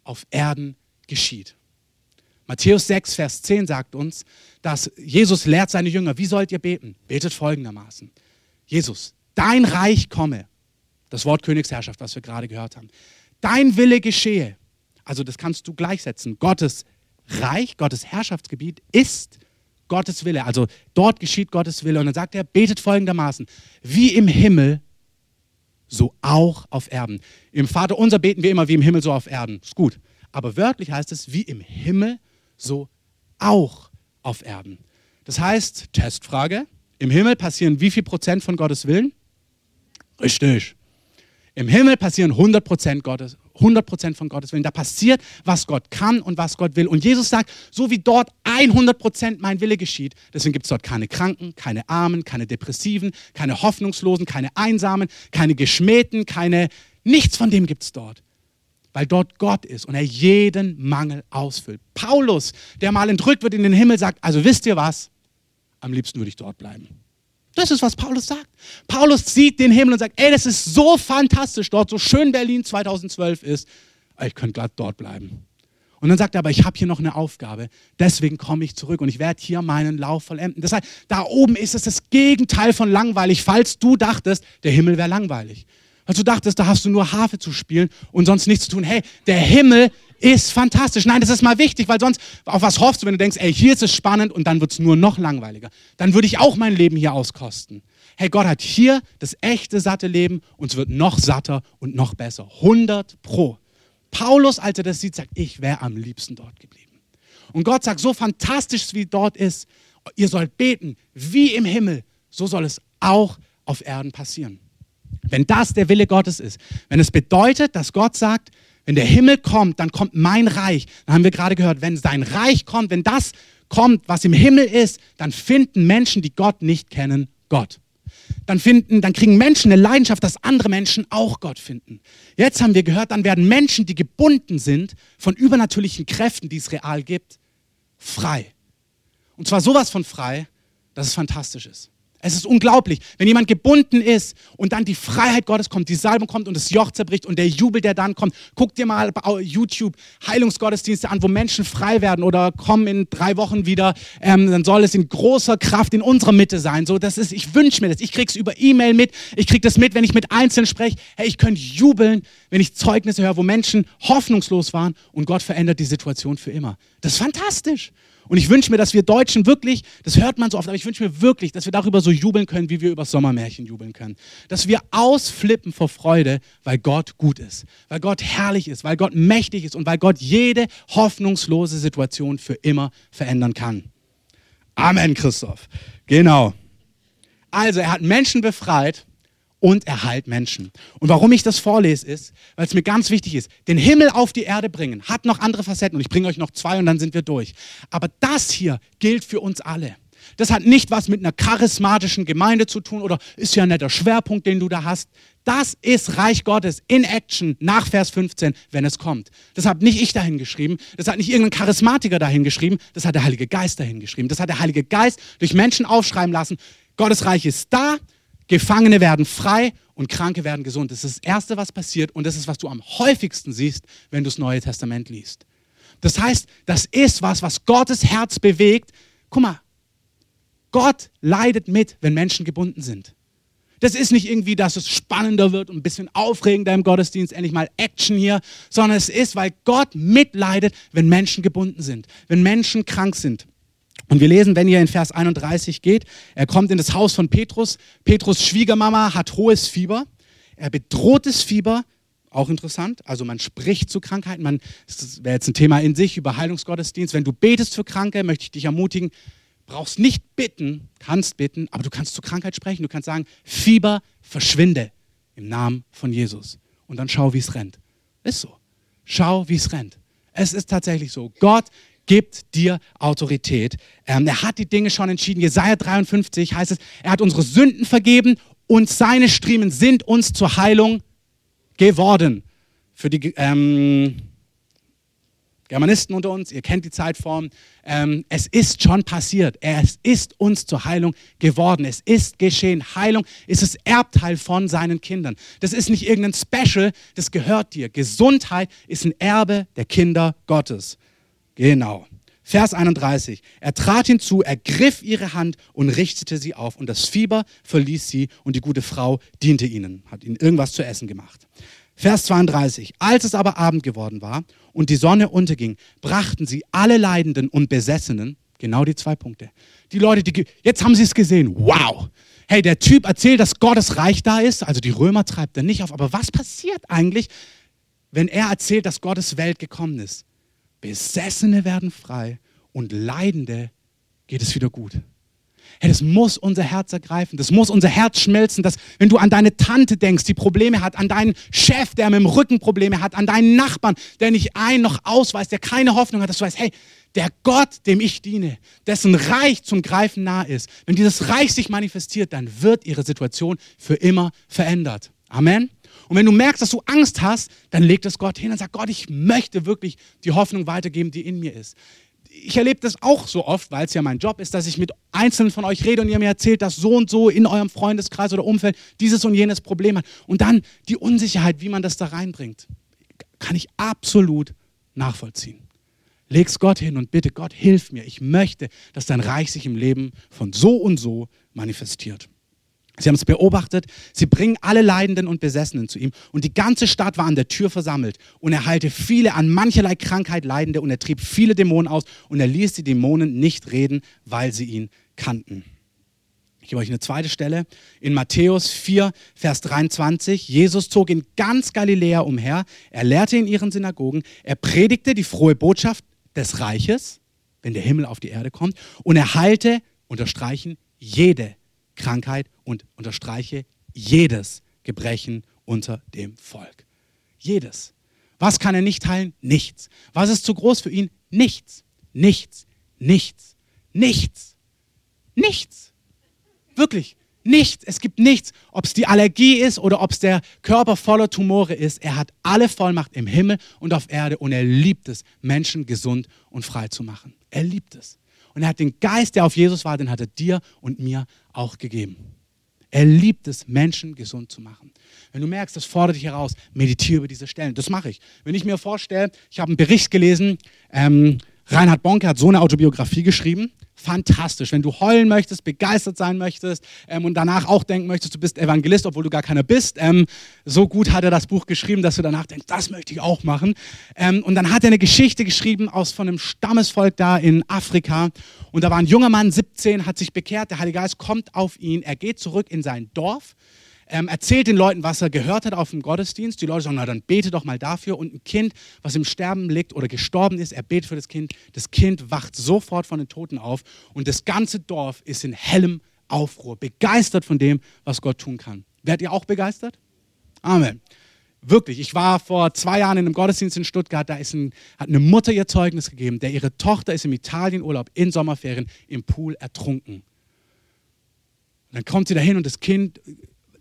auf Erden geschieht. Matthäus 6, Vers 10 sagt uns, dass Jesus lehrt seine Jünger, wie sollt ihr beten? Betet folgendermaßen. Jesus, dein Reich komme. Das Wort Königsherrschaft, was wir gerade gehört haben. Dein Wille geschehe also das kannst du gleichsetzen. Gottes Reich, Gottes Herrschaftsgebiet ist Gottes Wille. Also dort geschieht Gottes Wille. Und dann sagt er, betet folgendermaßen, wie im Himmel, so auch auf Erden. Im Vater unser beten wir immer wie im Himmel, so auf Erden. Ist gut. Aber wörtlich heißt es, wie im Himmel, so auch auf Erden. Das heißt, Testfrage, im Himmel passieren wie viel Prozent von Gottes Willen? Richtig. Im Himmel passieren 100 Prozent Gottes, 100% von Gottes Willen. Da passiert, was Gott kann und was Gott will. Und Jesus sagt, so wie dort 100% mein Wille geschieht, deswegen gibt es dort keine Kranken, keine Armen, keine Depressiven, keine Hoffnungslosen, keine Einsamen, keine Geschmähten, keine, nichts von dem gibt es dort. Weil dort Gott ist und er jeden Mangel ausfüllt. Paulus, der mal entrückt wird in den Himmel, sagt, also wisst ihr was? Am liebsten würde ich dort bleiben. Das ist, was Paulus sagt. Paulus sieht den Himmel und sagt, ey, das ist so fantastisch dort, so schön Berlin 2012 ist. Ich könnte glatt dort bleiben. Und dann sagt er, aber ich habe hier noch eine Aufgabe, deswegen komme ich zurück und ich werde hier meinen Lauf vollenden. Das heißt, da oben ist es das Gegenteil von langweilig, falls du dachtest, der Himmel wäre langweilig. Falls du dachtest, da hast du nur Harfe zu spielen und sonst nichts zu tun. Hey, der Himmel ist fantastisch. Nein, das ist mal wichtig, weil sonst auf was hoffst du, wenn du denkst, ey, hier ist es spannend und dann wird es nur noch langweiliger. Dann würde ich auch mein Leben hier auskosten. Hey, Gott hat hier das echte, satte Leben und es wird noch satter und noch besser. 100 pro. Paulus, als er das sieht, sagt, ich wäre am liebsten dort geblieben. Und Gott sagt, so fantastisch wie dort ist, ihr sollt beten, wie im Himmel, so soll es auch auf Erden passieren. Wenn das der Wille Gottes ist, wenn es bedeutet, dass Gott sagt, wenn der Himmel kommt, dann kommt mein Reich. Dann haben wir gerade gehört, wenn sein Reich kommt, wenn das kommt, was im Himmel ist, dann finden Menschen, die Gott nicht kennen, Gott. Dann finden, dann kriegen Menschen eine Leidenschaft, dass andere Menschen auch Gott finden. Jetzt haben wir gehört, dann werden Menschen, die gebunden sind von übernatürlichen Kräften, die es real gibt, frei. Und zwar sowas von frei, dass es fantastisch ist. Es ist unglaublich, wenn jemand gebunden ist und dann die Freiheit Gottes kommt, die Salbung kommt und das Joch zerbricht und der Jubel, der dann kommt. Guck dir mal auf YouTube Heilungsgottesdienste an, wo Menschen frei werden oder kommen in drei Wochen wieder. Ähm, dann soll es in großer Kraft in unserer Mitte sein. So, das ist, ich wünsche mir das. Ich krieg's über E-Mail mit. Ich krieg das mit, wenn ich mit Einzelnen spreche. Hey, ich könnte jubeln, wenn ich Zeugnisse höre, wo Menschen hoffnungslos waren und Gott verändert die Situation für immer. Das ist fantastisch. Und ich wünsche mir, dass wir Deutschen wirklich, das hört man so oft, aber ich wünsche mir wirklich, dass wir darüber so jubeln können, wie wir über Sommermärchen jubeln können. Dass wir ausflippen vor Freude, weil Gott gut ist, weil Gott herrlich ist, weil Gott mächtig ist und weil Gott jede hoffnungslose Situation für immer verändern kann. Amen, Christoph. Genau. Also, er hat Menschen befreit und er heilt Menschen. Und warum ich das vorlese, ist, weil es mir ganz wichtig ist, den Himmel auf die Erde bringen, hat noch andere Facetten und ich bringe euch noch zwei und dann sind wir durch. Aber das hier gilt für uns alle. Das hat nicht was mit einer charismatischen Gemeinde zu tun oder ist ja ein netter Schwerpunkt, den du da hast. Das ist Reich Gottes in Action nach Vers 15, wenn es kommt. Das habe nicht ich dahin geschrieben, das hat nicht irgendein Charismatiker dahin geschrieben, das hat der Heilige Geist dahin geschrieben. Das hat der Heilige Geist durch Menschen aufschreiben lassen. Gottes Reich ist da, Gefangene werden frei und Kranke werden gesund. Das ist das Erste, was passiert und das ist, was du am häufigsten siehst, wenn du das Neue Testament liest. Das heißt, das ist was, was Gottes Herz bewegt. Guck mal, Gott leidet mit, wenn Menschen gebunden sind. Das ist nicht irgendwie, dass es spannender wird und ein bisschen aufregender im Gottesdienst, endlich mal Action hier, sondern es ist, weil Gott mitleidet, wenn Menschen gebunden sind, wenn Menschen krank sind. Und wir lesen, wenn ihr in Vers 31 geht, er kommt in das Haus von Petrus. Petrus Schwiegermama hat hohes Fieber. Er bedrohtes Fieber, auch interessant. Also man spricht zu Krankheiten. Man, das wäre jetzt ein Thema in sich über Heilungsgottesdienst. Wenn du betest für Kranke, möchte ich dich ermutigen, brauchst nicht bitten, kannst bitten, aber du kannst zur Krankheit sprechen. Du kannst sagen, Fieber verschwinde im Namen von Jesus. Und dann schau, wie es rennt. Ist so. Schau, wie es rennt. Es ist tatsächlich so. Gott gibt dir Autorität. Ähm, er hat die Dinge schon entschieden. Jesaja 53 heißt es, er hat unsere Sünden vergeben und seine Striemen sind uns zur Heilung geworden. Für die ähm, Germanisten unter uns, ihr kennt die Zeitform. Ähm, es ist schon passiert. Es ist uns zur Heilung geworden. Es ist geschehen. Heilung ist das Erbteil von seinen Kindern. Das ist nicht irgendein Special, das gehört dir. Gesundheit ist ein Erbe der Kinder Gottes. Genau. Vers 31. Er trat hinzu, ergriff ihre Hand und richtete sie auf. Und das Fieber verließ sie und die gute Frau diente ihnen, hat ihnen irgendwas zu essen gemacht. Vers 32. Als es aber Abend geworden war und die Sonne unterging, brachten sie alle Leidenden und Besessenen, genau die zwei Punkte. Die Leute, die, jetzt haben sie es gesehen. Wow. Hey, der Typ erzählt, dass Gottes Reich da ist. Also die Römer treibt er nicht auf. Aber was passiert eigentlich, wenn er erzählt, dass Gottes Welt gekommen ist? Besessene werden frei und Leidende geht es wieder gut. Hey, das muss unser Herz ergreifen, das muss unser Herz schmelzen, dass wenn du an deine Tante denkst, die Probleme hat, an deinen Chef, der mit dem Rücken Probleme hat, an deinen Nachbarn, der nicht ein noch ausweist, der keine Hoffnung hat, dass du weißt, hey, der Gott, dem ich diene, dessen Reich zum Greifen nah ist, wenn dieses Reich sich manifestiert, dann wird ihre Situation für immer verändert. Amen. Und wenn du merkst, dass du Angst hast, dann leg das Gott hin und sag, Gott, ich möchte wirklich die Hoffnung weitergeben, die in mir ist. ich erlebe das auch so oft, weil es ja mein Job ist, dass ich mit Einzelnen von euch rede und ihr mir erzählt, dass so und so in eurem Freundeskreis oder Umfeld dieses und jenes Problem hat. Und dann die Unsicherheit, wie man das da reinbringt, kann ich absolut nachvollziehen. Leg's Gott hin und bitte, Gott, hilf mir. Ich möchte, dass dein Reich sich im Leben von so und so manifestiert. Sie haben es beobachtet, sie bringen alle Leidenden und Besessenen zu ihm und die ganze Stadt war an der Tür versammelt und er heilte viele an mancherlei Krankheit Leidende und er trieb viele Dämonen aus und er ließ die Dämonen nicht reden, weil sie ihn kannten. Ich gebe euch eine zweite Stelle. In Matthäus 4, Vers 23. Jesus zog in ganz Galiläa umher. Er lehrte in ihren Synagogen. Er predigte die frohe Botschaft des Reiches, wenn der Himmel auf die Erde kommt. Und er heilte, unterstreichen, jede Krankheit und unterstreiche jedes Gebrechen unter dem Volk. Jedes. Was kann er nicht heilen? Nichts. Was ist zu groß für ihn? Nichts. Nichts. Nichts. Nichts. Nichts. Wirklich. Nichts. Es gibt nichts. Ob es die Allergie ist oder ob es der Körper voller Tumore ist. Er hat alle Vollmacht im Himmel und auf Erde und er liebt es, Menschen gesund und frei zu machen. Er liebt es. Und er hat den Geist, der auf Jesus war, den hat er dir und mir auch gegeben. Er liebt es, Menschen gesund zu machen. Wenn du merkst, das fordert dich heraus, meditiere über diese Stellen. Das mache ich. Wenn ich mir vorstelle, ich habe einen Bericht gelesen, ähm, Reinhard Bonke hat so eine Autobiografie geschrieben fantastisch. Wenn du heulen möchtest, begeistert sein möchtest ähm, und danach auch denken möchtest, du bist Evangelist, obwohl du gar keiner bist, ähm, so gut hat er das Buch geschrieben, dass du danach denkst, das möchte ich auch machen. Ähm, und dann hat er eine Geschichte geschrieben aus von einem Stammesvolk da in Afrika. Und da war ein junger Mann, 17, hat sich bekehrt, der Heilige Geist kommt auf ihn, er geht zurück in sein Dorf ähm, erzählt den Leuten, was er gehört hat auf dem Gottesdienst. Die Leute sagen, na dann bete doch mal dafür. Und ein Kind, was im Sterben liegt oder gestorben ist, er betet für das Kind. Das Kind wacht sofort von den Toten auf und das ganze Dorf ist in hellem Aufruhr, begeistert von dem, was Gott tun kann. Werdet ihr auch begeistert? Amen. Wirklich, ich war vor zwei Jahren in einem Gottesdienst in Stuttgart, da ist ein, hat eine Mutter ihr Zeugnis gegeben, der ihre Tochter ist im Italienurlaub in Sommerferien im Pool ertrunken. Und dann kommt sie dahin und das Kind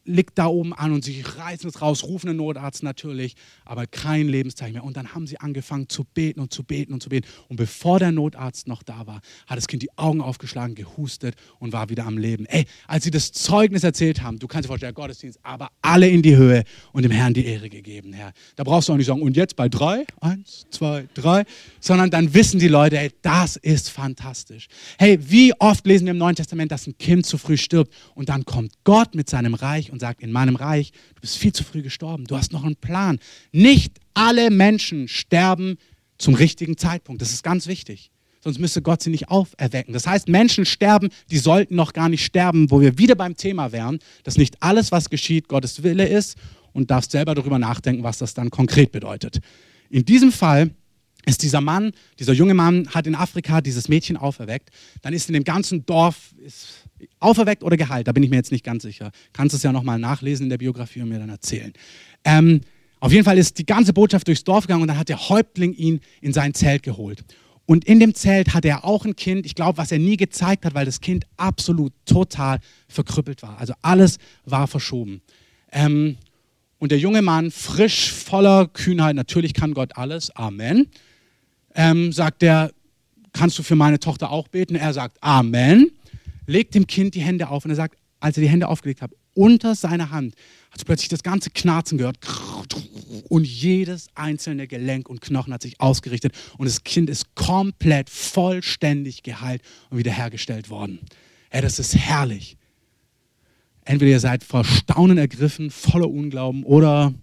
liegt da oben an und sie reißen es raus, rufen den Notarzt natürlich, aber kein Lebenszeichen mehr. Und dann haben sie angefangen zu beten und zu beten und zu beten. Und bevor der Notarzt noch da war, hat das Kind die Augen aufgeschlagen, gehustet und war wieder am Leben. Ey, als sie das Zeugnis erzählt haben, du kannst dir vorstellen, Gottesdienst, aber alle in die Höhe und dem Herrn die Ehre gegeben, Herr. Da brauchst du auch nicht sagen, und jetzt bei drei, eins, zwei, drei, sondern dann wissen die Leute, ey, das ist fantastisch. Hey, wie oft lesen wir im Neuen Testament, dass ein Kind zu früh stirbt und dann kommt Gott mit seinem Reich und und sagt, in meinem Reich, du bist viel zu früh gestorben, du hast noch einen Plan. Nicht alle Menschen sterben zum richtigen Zeitpunkt. Das ist ganz wichtig. Sonst müsste Gott sie nicht auferwecken. Das heißt, Menschen sterben, die sollten noch gar nicht sterben, wo wir wieder beim Thema wären, dass nicht alles, was geschieht, Gottes Wille ist und darfst selber darüber nachdenken, was das dann konkret bedeutet. In diesem Fall ist dieser Mann, dieser junge Mann hat in Afrika dieses Mädchen auferweckt. Dann ist in dem ganzen Dorf auferweckt oder geheilt. Da bin ich mir jetzt nicht ganz sicher. Kannst es ja nochmal nachlesen in der Biografie und mir dann erzählen. Ähm, auf jeden Fall ist die ganze Botschaft durchs Dorf gegangen und dann hat der Häuptling ihn in sein Zelt geholt. Und in dem Zelt hatte er auch ein Kind, ich glaube, was er nie gezeigt hat, weil das Kind absolut total verkrüppelt war. Also alles war verschoben. Ähm, und der junge Mann, frisch, voller Kühnheit, natürlich kann Gott alles, Amen ähm, sagt er, kannst du für meine Tochter auch beten? Er sagt, Amen, legt dem Kind die Hände auf und er sagt, als er die Hände aufgelegt hat, unter seiner Hand hat plötzlich das ganze Knarzen gehört und jedes einzelne Gelenk und Knochen hat sich ausgerichtet und das Kind ist komplett vollständig geheilt und wiederhergestellt worden. Hey, das ist herrlich. Entweder ihr seid vor Staunen ergriffen, voller Unglauben oder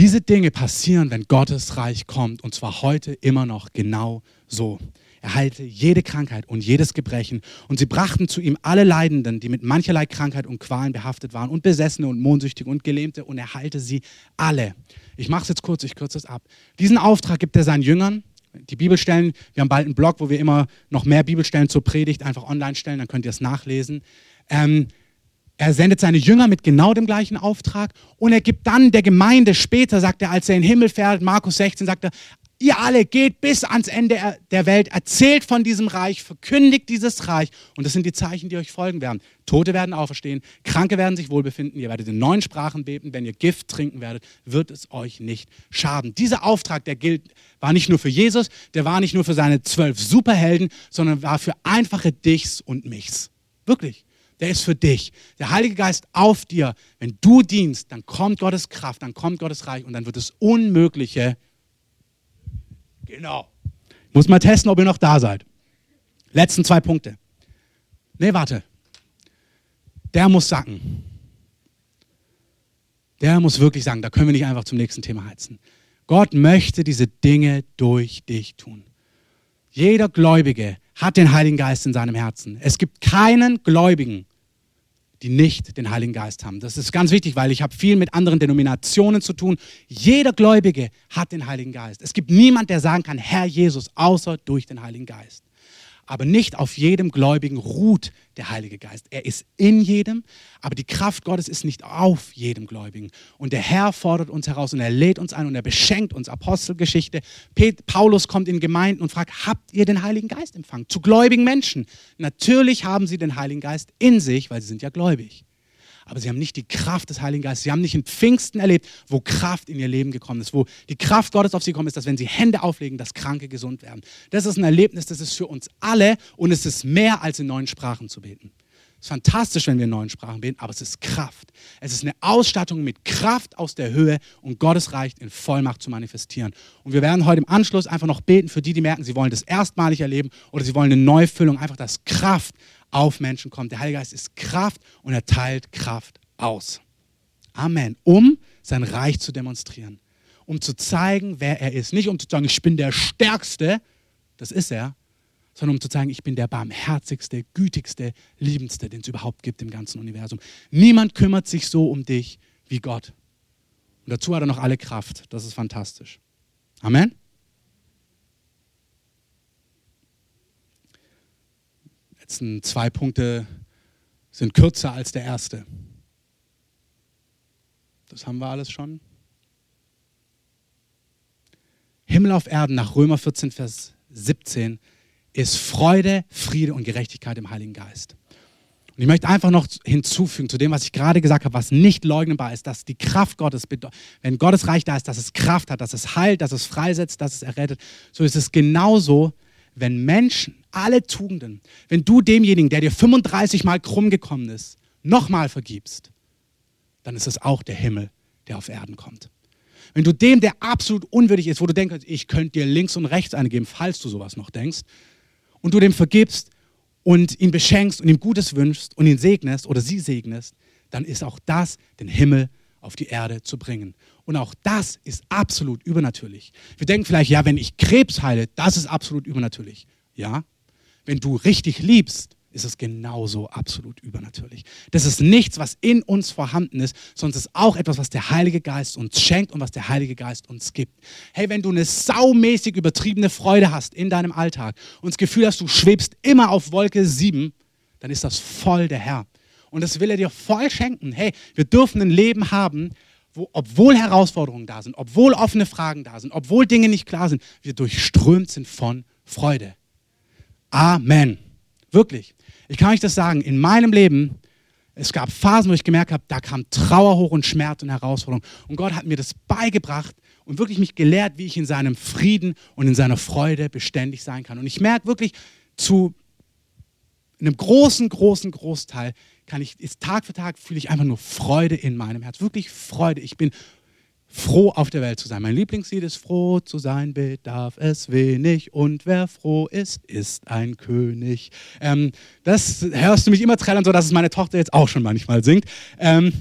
Diese Dinge passieren, wenn Gottes Reich kommt und zwar heute immer noch genau so. Er heilte jede Krankheit und jedes Gebrechen und sie brachten zu ihm alle Leidenden, die mit mancherlei Krankheit und Qualen behaftet waren und Besessene und Mondsüchtige und Gelähmte und er heilte sie alle. Ich mache es jetzt kurz, ich kürze es ab. Diesen Auftrag gibt er seinen Jüngern. Die Bibelstellen, wir haben bald einen Blog, wo wir immer noch mehr Bibelstellen zur Predigt einfach online stellen, dann könnt ihr es nachlesen. Ähm, er sendet seine Jünger mit genau dem gleichen Auftrag und er gibt dann der Gemeinde später, sagt er, als er in den Himmel fährt, Markus 16, sagt er, ihr alle geht bis ans Ende der Welt, erzählt von diesem Reich, verkündigt dieses Reich. Und das sind die Zeichen, die euch folgen werden. Tote werden auferstehen, Kranke werden sich wohlbefinden, ihr werdet in neuen Sprachen beten, wenn ihr Gift trinken werdet, wird es euch nicht schaden. Dieser Auftrag, der gilt, war nicht nur für Jesus, der war nicht nur für seine zwölf Superhelden, sondern war für einfache Dichs und Michs. Wirklich der ist für dich. Der Heilige Geist auf dir, wenn du dienst, dann kommt Gottes Kraft, dann kommt Gottes Reich und dann wird das Unmögliche. Genau. Ich muss mal testen, ob ihr noch da seid. Letzten zwei Punkte. Nee, warte. Der muss sacken. Der muss wirklich sagen, da können wir nicht einfach zum nächsten Thema heizen. Gott möchte diese Dinge durch dich tun. Jeder Gläubige hat den Heiligen Geist in seinem Herzen. Es gibt keinen Gläubigen, die nicht den Heiligen Geist haben. Das ist ganz wichtig, weil ich habe viel mit anderen Denominationen zu tun. Jeder Gläubige hat den Heiligen Geist. Es gibt niemand, der sagen kann, Herr Jesus, außer durch den Heiligen Geist aber nicht auf jedem Gläubigen ruht der Heilige Geist. Er ist in jedem, aber die Kraft Gottes ist nicht auf jedem Gläubigen. Und der Herr fordert uns heraus und er lädt uns ein und er beschenkt uns. Apostelgeschichte. Paulus kommt in Gemeinden und fragt, habt ihr den Heiligen Geist empfangen? Zu gläubigen Menschen. Natürlich haben sie den Heiligen Geist in sich, weil sie sind ja gläubig aber sie haben nicht die Kraft des Heiligen Geistes. Sie haben nicht in Pfingsten erlebt, wo Kraft in ihr Leben gekommen ist, wo die Kraft Gottes auf sie gekommen ist, dass wenn sie Hände auflegen, dass Kranke gesund werden. Das ist ein Erlebnis, das ist für uns alle und es ist mehr als in neuen Sprachen zu beten. Es ist fantastisch, wenn wir in neuen Sprachen beten, aber es ist Kraft. Es ist eine Ausstattung mit Kraft aus der Höhe und Gottes Reich in Vollmacht zu manifestieren. Und wir werden heute im Anschluss einfach noch beten für die, die merken, sie wollen das erstmalig erleben oder sie wollen eine Neufüllung, einfach dass Kraft auf Menschen kommt. Der Heilige Geist ist Kraft und er teilt Kraft aus. Amen. Um sein Reich zu demonstrieren. Um zu zeigen, wer er ist. Nicht um zu sagen, ich bin der Stärkste, das ist er, sondern um zu zeigen, ich bin der barmherzigste, gütigste, liebendste, den es überhaupt gibt im ganzen Universum. Niemand kümmert sich so um dich wie Gott. Und dazu hat er noch alle Kraft. Das ist fantastisch. Amen. Letzten zwei Punkte sind kürzer als der erste. Das haben wir alles schon. Himmel auf Erden nach Römer 14, Vers 17 ist Freude, Friede und Gerechtigkeit im Heiligen Geist. Und ich möchte einfach noch hinzufügen zu dem, was ich gerade gesagt habe, was nicht leugnbar ist, dass die Kraft Gottes, wenn Gottes Reich da ist, dass es Kraft hat, dass es heilt, dass es freisetzt, dass es errettet, so ist es genauso, wenn Menschen alle Tugenden, wenn du demjenigen, der dir 35 Mal krumm gekommen ist, nochmal vergibst, dann ist es auch der Himmel, der auf Erden kommt. Wenn du dem, der absolut unwürdig ist, wo du denkst, ich könnte dir links und rechts eine geben, falls du sowas noch denkst, und du dem vergibst und ihn beschenkst und ihm Gutes wünschst und ihn segnest oder sie segnest, dann ist auch das den Himmel auf die Erde zu bringen. Und auch das ist absolut übernatürlich. Wir denken vielleicht, ja, wenn ich Krebs heile, das ist absolut übernatürlich. Ja, wenn du richtig liebst, ist es genauso absolut übernatürlich. Das ist nichts, was in uns vorhanden ist, sondern es ist auch etwas, was der Heilige Geist uns schenkt und was der Heilige Geist uns gibt. Hey, wenn du eine saumäßig übertriebene Freude hast in deinem Alltag und das Gefühl hast, du schwebst immer auf Wolke 7, dann ist das voll der Herr. Und das will er dir voll schenken. Hey, wir dürfen ein Leben haben, wo, obwohl Herausforderungen da sind, obwohl offene Fragen da sind, obwohl Dinge nicht klar sind, wir durchströmt sind von Freude. Amen. Wirklich. Ich kann euch das sagen, in meinem Leben, es gab Phasen, wo ich gemerkt habe, da kam Trauer hoch und Schmerz und Herausforderung. Und Gott hat mir das beigebracht und wirklich mich gelehrt, wie ich in seinem Frieden und in seiner Freude beständig sein kann. Und ich merke wirklich zu einem großen, großen Großteil, kann ich, ist Tag für Tag fühle ich einfach nur Freude in meinem Herz. Wirklich Freude. Ich bin froh auf der Welt zu sein. Mein Lieblingslied ist froh zu sein, bedarf es wenig und wer froh ist, ist ein König. Ähm, das hörst du mich immer trällern, so dass es meine Tochter jetzt auch schon manchmal singt. Ähm,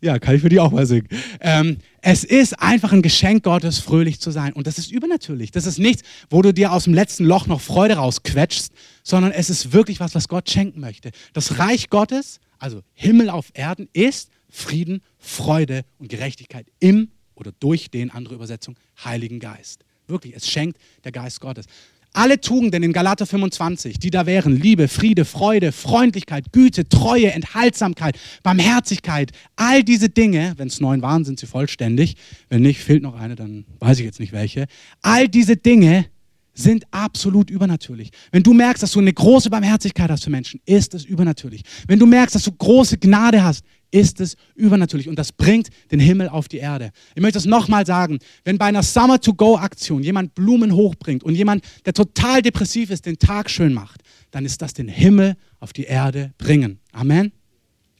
ja, kann ich für die auch mal singen. Ähm, es ist einfach ein Geschenk Gottes, fröhlich zu sein. Und das ist übernatürlich. Das ist nichts, wo du dir aus dem letzten Loch noch Freude rausquetschst, sondern es ist wirklich was, was Gott schenken möchte. Das Reich Gottes, also Himmel auf Erden, ist Frieden, Freude und Gerechtigkeit im oder durch den, andere Übersetzung, Heiligen Geist. Wirklich, es schenkt der Geist Gottes. Alle Tugenden in Galater 25, die da wären, Liebe, Friede, Freude, Freundlichkeit, Güte, Treue, Enthaltsamkeit, Barmherzigkeit, all diese Dinge, wenn es neun waren, sind sie vollständig. Wenn nicht, fehlt noch eine, dann weiß ich jetzt nicht welche. All diese Dinge sind absolut übernatürlich. Wenn du merkst, dass du eine große Barmherzigkeit hast für Menschen, ist es übernatürlich. Wenn du merkst, dass du große Gnade hast, ist es übernatürlich und das bringt den Himmel auf die Erde. Ich möchte es nochmal sagen, wenn bei einer Summer-to-Go-Aktion jemand Blumen hochbringt und jemand, der total depressiv ist, den Tag schön macht, dann ist das den Himmel auf die Erde bringen. Amen.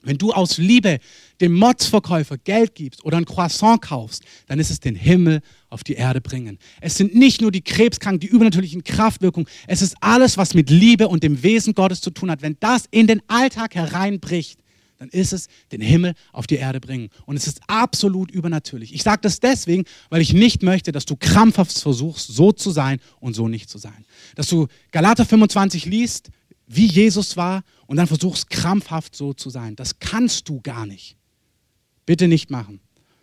Wenn du aus Liebe dem Motzverkäufer Geld gibst oder ein Croissant kaufst, dann ist es den Himmel auf die Erde bringen. Es sind nicht nur die Krebskranken, die übernatürlichen Kraftwirkungen, es ist alles, was mit Liebe und dem Wesen Gottes zu tun hat. Wenn das in den Alltag hereinbricht, dann ist es den Himmel auf die Erde bringen. Und es ist absolut übernatürlich. Ich sage das deswegen, weil ich nicht möchte, dass du krampfhaft versuchst, so zu sein und so nicht zu sein. Dass du Galater 25 liest, wie Jesus war, und dann versuchst krampfhaft so zu sein. Das kannst du gar nicht. Bitte nicht machen.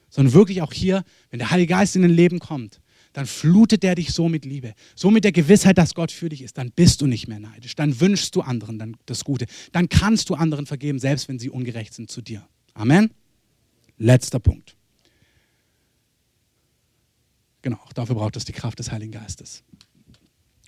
Sondern wirklich auch hier, wenn der Heilige Geist in dein Leben kommt, dann flutet er dich so mit Liebe, so mit der Gewissheit, dass Gott für dich ist. Dann bist du nicht mehr neidisch. Dann wünschst du anderen dann das Gute. Dann kannst du anderen vergeben, selbst wenn sie ungerecht sind zu dir. Amen. Letzter Punkt. Genau, auch dafür braucht es die Kraft des Heiligen Geistes.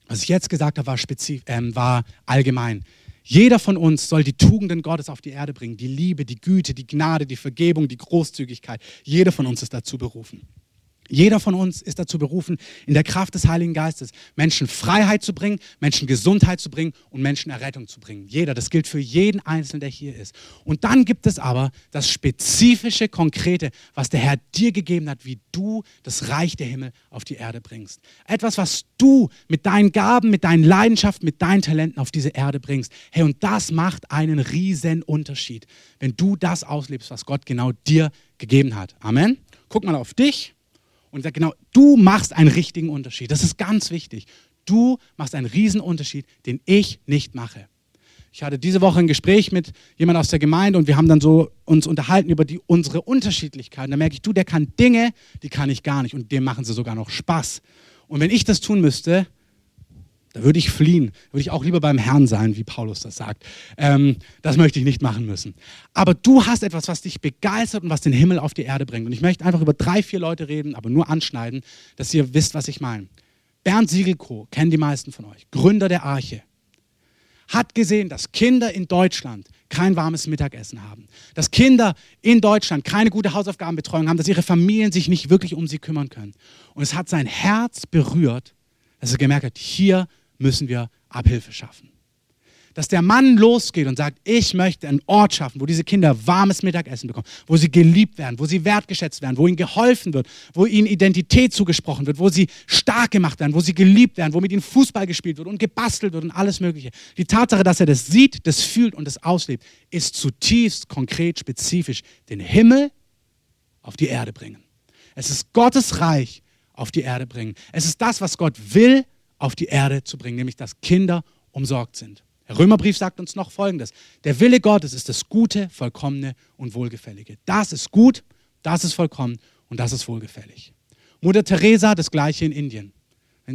Was ich jetzt gesagt habe, war, spezif äh, war allgemein. Jeder von uns soll die Tugenden Gottes auf die Erde bringen. Die Liebe, die Güte, die Gnade, die Vergebung, die Großzügigkeit. Jeder von uns ist dazu berufen. Jeder von uns ist dazu berufen, in der Kraft des Heiligen Geistes Menschen Freiheit zu bringen, Menschen Gesundheit zu bringen und Menschen Errettung zu bringen. Jeder, das gilt für jeden Einzelnen, der hier ist. Und dann gibt es aber das spezifische, konkrete, was der Herr dir gegeben hat, wie du das Reich der Himmel auf die Erde bringst. Etwas, was du mit deinen Gaben, mit deinen Leidenschaften, mit deinen Talenten auf diese Erde bringst. Hey, und das macht einen riesen Unterschied, wenn du das auslebst, was Gott genau dir gegeben hat. Amen. Guck mal auf dich und sagt genau, du machst einen richtigen Unterschied. Das ist ganz wichtig. Du machst einen Riesenunterschied, den ich nicht mache. Ich hatte diese Woche ein Gespräch mit jemand aus der Gemeinde und wir haben dann so uns unterhalten über die, unsere Unterschiedlichkeiten. Da merke ich, du, der kann Dinge, die kann ich gar nicht und dem machen sie sogar noch Spaß. Und wenn ich das tun müsste, da würde ich fliehen. Würde ich auch lieber beim Herrn sein, wie Paulus das sagt. Ähm, das möchte ich nicht machen müssen. Aber du hast etwas, was dich begeistert und was den Himmel auf die Erde bringt. Und ich möchte einfach über drei, vier Leute reden, aber nur anschneiden, dass ihr wisst, was ich meine. Bernd Siegelko, kennen die meisten von euch, Gründer der Arche, hat gesehen, dass Kinder in Deutschland kein warmes Mittagessen haben, dass Kinder in Deutschland keine gute Hausaufgabenbetreuung haben, dass ihre Familien sich nicht wirklich um sie kümmern können. Und es hat sein Herz berührt, dass er gemerkt hat, hier müssen wir Abhilfe schaffen. Dass der Mann losgeht und sagt, ich möchte einen Ort schaffen, wo diese Kinder warmes Mittagessen bekommen, wo sie geliebt werden, wo sie wertgeschätzt werden, wo ihnen geholfen wird, wo ihnen Identität zugesprochen wird, wo sie stark gemacht werden, wo sie geliebt werden, wo mit ihnen Fußball gespielt wird und gebastelt wird und alles Mögliche. Die Tatsache, dass er das sieht, das fühlt und das auslebt, ist zutiefst konkret, spezifisch den Himmel auf die Erde bringen. Es ist Gottes Reich auf die Erde bringen. Es ist das, was Gott will, auf die Erde zu bringen, nämlich dass Kinder umsorgt sind. Der Römerbrief sagt uns noch Folgendes. Der Wille Gottes ist das Gute, Vollkommene und Wohlgefällige. Das ist gut, das ist vollkommen und das ist wohlgefällig. Mutter Teresa, das gleiche in Indien.